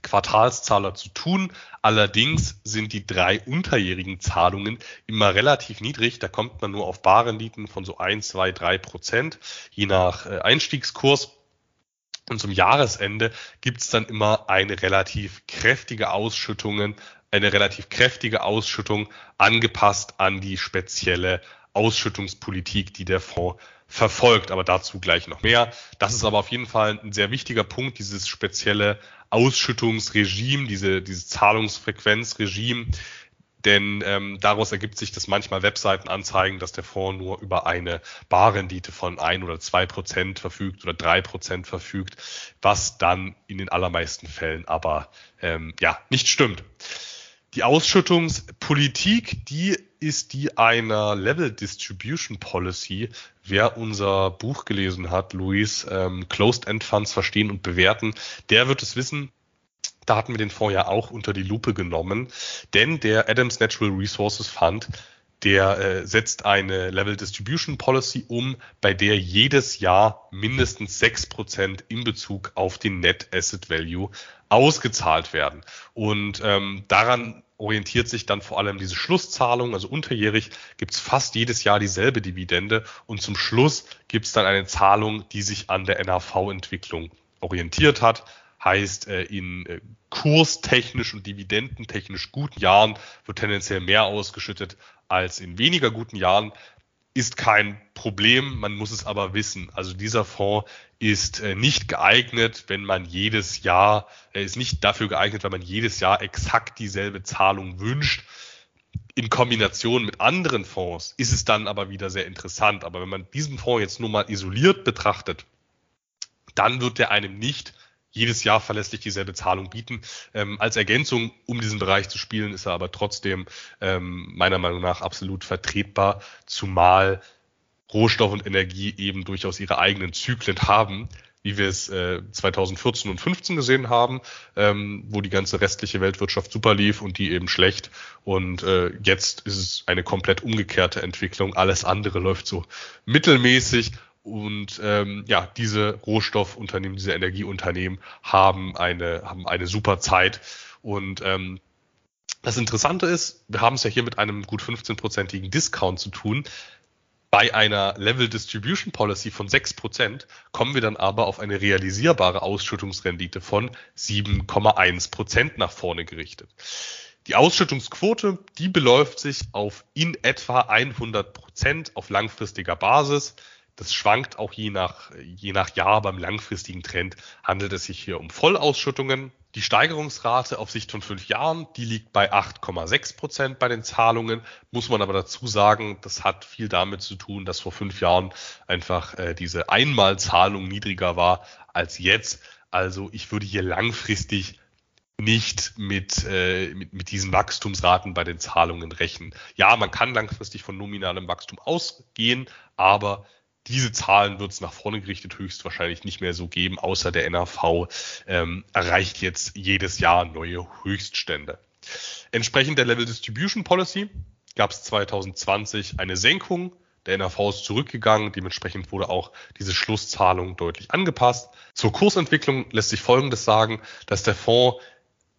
Quartalszahler zu tun. Allerdings sind die drei unterjährigen Zahlungen immer relativ niedrig. Da kommt man nur auf Barrenditen von so ein, zwei, drei Prozent, je nach äh, Einstiegskurs. Und zum Jahresende gibt es dann immer eine relativ kräftige Ausschüttungen, eine relativ kräftige Ausschüttung angepasst an die spezielle Ausschüttungspolitik, die der Fonds verfolgt. Aber dazu gleich noch mehr. Das ist aber auf jeden Fall ein sehr wichtiger Punkt, dieses spezielle Ausschüttungsregime, diese, dieses Zahlungsfrequenzregime. Denn ähm, daraus ergibt sich, dass manchmal Webseiten anzeigen, dass der Fonds nur über eine Barrendite von ein oder zwei Prozent verfügt oder drei Prozent verfügt, was dann in den allermeisten Fällen aber ähm, ja nicht stimmt. Die Ausschüttungspolitik, die ist die einer Level Distribution Policy. Wer unser Buch gelesen hat, Luis, ähm, Closed End Funds verstehen und bewerten, der wird es wissen. Da hatten wir den Fonds ja auch unter die Lupe genommen, denn der Adams Natural Resources Fund der äh, setzt eine Level Distribution Policy um, bei der jedes Jahr mindestens sechs Prozent in Bezug auf den Net Asset Value ausgezahlt werden. Und ähm, daran orientiert sich dann vor allem diese Schlusszahlung. Also unterjährig gibt's fast jedes Jahr dieselbe Dividende und zum Schluss gibt's dann eine Zahlung, die sich an der NAV-Entwicklung orientiert hat. Heißt, äh, in äh, kurstechnisch und dividendentechnisch guten Jahren wird tendenziell mehr ausgeschüttet als in weniger guten Jahren. Ist kein Problem, man muss es aber wissen. Also dieser Fonds ist äh, nicht geeignet, wenn man jedes Jahr, er ist nicht dafür geeignet, wenn man jedes Jahr exakt dieselbe Zahlung wünscht. in Kombination mit anderen Fonds ist es dann aber wieder sehr interessant. Aber wenn man diesen Fonds jetzt nur mal isoliert betrachtet, dann wird der einem nicht jedes Jahr verlässlich dieselbe Zahlung bieten. Ähm, als Ergänzung, um diesen Bereich zu spielen, ist er aber trotzdem ähm, meiner Meinung nach absolut vertretbar, zumal Rohstoff und Energie eben durchaus ihre eigenen Zyklen haben, wie wir es äh, 2014 und 15 gesehen haben, ähm, wo die ganze restliche Weltwirtschaft super lief und die eben schlecht. Und äh, jetzt ist es eine komplett umgekehrte Entwicklung. Alles andere läuft so mittelmäßig und ähm, ja, diese Rohstoffunternehmen, diese Energieunternehmen haben eine, haben eine super Zeit. Und ähm, das Interessante ist, wir haben es ja hier mit einem gut 15-prozentigen Discount zu tun. Bei einer Level Distribution Policy von 6% kommen wir dann aber auf eine realisierbare Ausschüttungsrendite von 7,1% nach vorne gerichtet. Die Ausschüttungsquote, die beläuft sich auf in etwa 100% auf langfristiger Basis. Das schwankt auch je nach, je nach Jahr beim langfristigen Trend. Handelt es sich hier um Vollausschüttungen. Die Steigerungsrate auf Sicht von fünf Jahren, die liegt bei 8,6 Prozent bei den Zahlungen. Muss man aber dazu sagen, das hat viel damit zu tun, dass vor fünf Jahren einfach äh, diese Einmalzahlung niedriger war als jetzt. Also ich würde hier langfristig nicht mit, äh, mit, mit diesen Wachstumsraten bei den Zahlungen rechnen. Ja, man kann langfristig von nominalem Wachstum ausgehen, aber diese Zahlen wird es nach vorne gerichtet höchstwahrscheinlich nicht mehr so geben, außer der NAV ähm, erreicht jetzt jedes Jahr neue Höchststände. Entsprechend der Level Distribution Policy gab es 2020 eine Senkung. Der NAV ist zurückgegangen, dementsprechend wurde auch diese Schlusszahlung deutlich angepasst. Zur Kursentwicklung lässt sich Folgendes sagen, dass der Fonds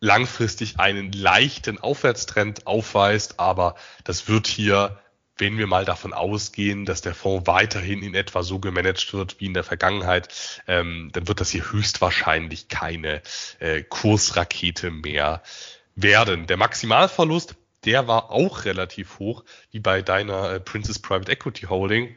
langfristig einen leichten Aufwärtstrend aufweist, aber das wird hier wenn wir mal davon ausgehen, dass der Fonds weiterhin in etwa so gemanagt wird wie in der Vergangenheit, ähm, dann wird das hier höchstwahrscheinlich keine äh, Kursrakete mehr werden. Der Maximalverlust, der war auch relativ hoch, wie bei deiner äh, Princess Private Equity Holding,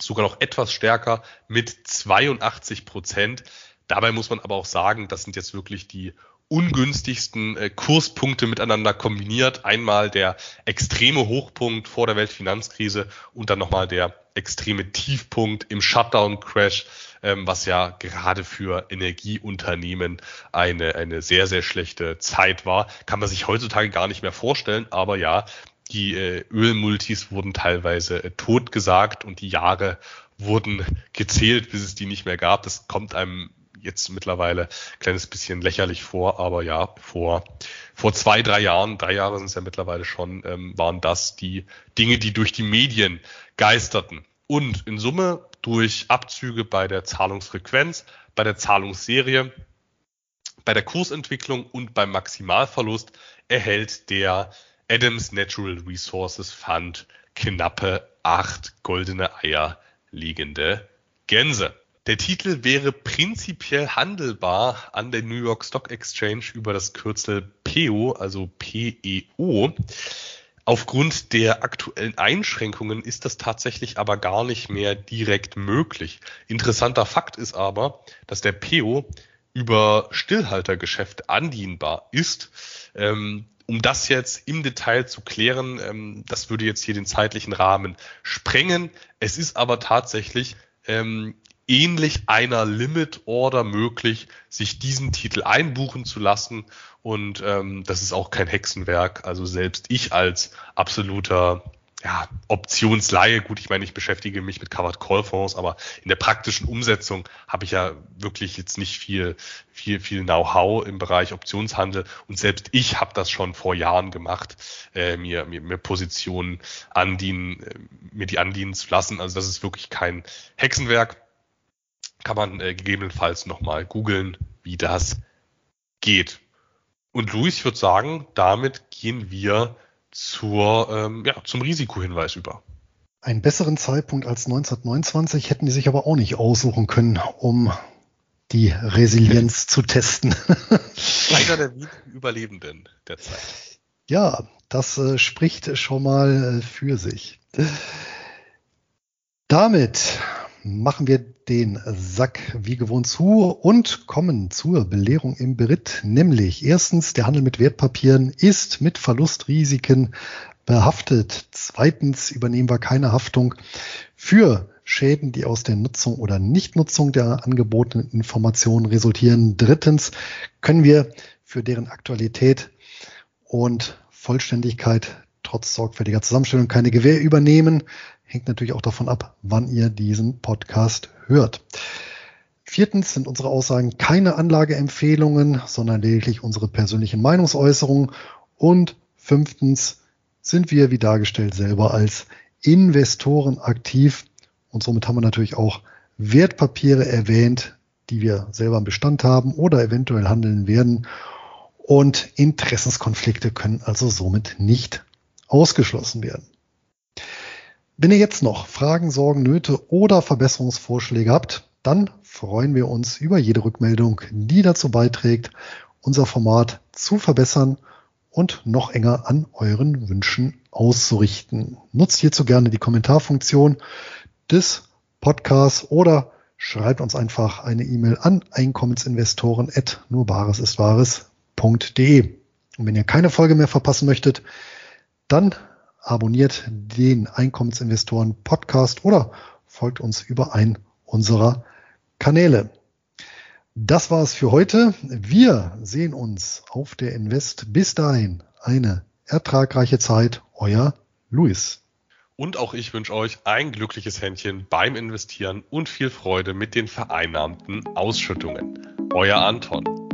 sogar noch etwas stärker mit 82 Prozent. Dabei muss man aber auch sagen, das sind jetzt wirklich die ungünstigsten äh, Kurspunkte miteinander kombiniert. Einmal der extreme Hochpunkt vor der Weltfinanzkrise und dann nochmal der extreme Tiefpunkt im Shutdown-Crash, ähm, was ja gerade für Energieunternehmen eine, eine sehr, sehr schlechte Zeit war. Kann man sich heutzutage gar nicht mehr vorstellen, aber ja, die äh, Ölmultis wurden teilweise äh, totgesagt und die Jahre wurden gezählt, bis es die nicht mehr gab. Das kommt einem jetzt mittlerweile ein kleines bisschen lächerlich vor, aber ja, vor, vor zwei, drei Jahren, drei Jahre sind es ja mittlerweile schon, ähm, waren das die Dinge, die durch die Medien geisterten. Und in Summe durch Abzüge bei der Zahlungsfrequenz, bei der Zahlungsserie, bei der Kursentwicklung und beim Maximalverlust erhält der Adams Natural Resources Fund knappe acht goldene Eier liegende Gänse. Der Titel wäre prinzipiell handelbar an der New York Stock Exchange über das Kürzel PEO, also PEO. Aufgrund der aktuellen Einschränkungen ist das tatsächlich aber gar nicht mehr direkt möglich. Interessanter Fakt ist aber, dass der PEO über Stillhaltergeschäfte andienbar ist. Ähm, um das jetzt im Detail zu klären, ähm, das würde jetzt hier den zeitlichen Rahmen sprengen. Es ist aber tatsächlich ähm, ähnlich einer Limit Order möglich, sich diesen Titel einbuchen zu lassen. Und ähm, das ist auch kein Hexenwerk. Also selbst ich als absoluter ja, Optionsleihe, gut, ich meine, ich beschäftige mich mit Covered Call Fonds, aber in der praktischen Umsetzung habe ich ja wirklich jetzt nicht viel, viel, viel Know-how im Bereich Optionshandel und selbst ich habe das schon vor Jahren gemacht, äh, mir, mir, mir Positionen andienen, äh, mir die andienen zu lassen. Also das ist wirklich kein Hexenwerk kann man äh, gegebenenfalls nochmal googeln, wie das geht. Und Luis, ich würde sagen, damit gehen wir zur, ähm, ja, zum Risikohinweis über. Einen besseren Zeitpunkt als 1929 hätten die sich aber auch nicht aussuchen können, um die Resilienz zu testen. Einer der Überlebenden der Zeit. Ja, das äh, spricht schon mal äh, für sich. Damit machen wir den Sack wie gewohnt zu und kommen zur Belehrung im Beritt, nämlich erstens, der Handel mit Wertpapieren ist mit Verlustrisiken behaftet. Zweitens übernehmen wir keine Haftung für Schäden, die aus der Nutzung oder Nichtnutzung der angebotenen Informationen resultieren. Drittens können wir für deren Aktualität und Vollständigkeit trotz sorgfältiger Zusammenstellung keine Gewähr übernehmen. Hängt natürlich auch davon ab, wann ihr diesen Podcast hört. Viertens sind unsere Aussagen keine Anlageempfehlungen, sondern lediglich unsere persönlichen Meinungsäußerungen. Und fünftens sind wir, wie dargestellt, selber als Investoren aktiv. Und somit haben wir natürlich auch Wertpapiere erwähnt, die wir selber im Bestand haben oder eventuell handeln werden. Und Interessenskonflikte können also somit nicht ausgeschlossen werden. Wenn ihr jetzt noch Fragen, Sorgen, Nöte oder Verbesserungsvorschläge habt, dann freuen wir uns über jede Rückmeldung, die dazu beiträgt, unser Format zu verbessern und noch enger an euren Wünschen auszurichten. Nutzt hierzu gerne die Kommentarfunktion des Podcasts oder schreibt uns einfach eine E-Mail an Einkommensinvestoren at nurbaresistwahres.de. Und wenn ihr keine Folge mehr verpassen möchtet, dann abonniert den Einkommensinvestoren Podcast oder folgt uns über einen unserer Kanäle. Das war's für heute. Wir sehen uns auf der Invest. Bis dahin eine ertragreiche Zeit. Euer Luis. Und auch ich wünsche euch ein glückliches Händchen beim Investieren und viel Freude mit den vereinnahmten Ausschüttungen. Euer Anton.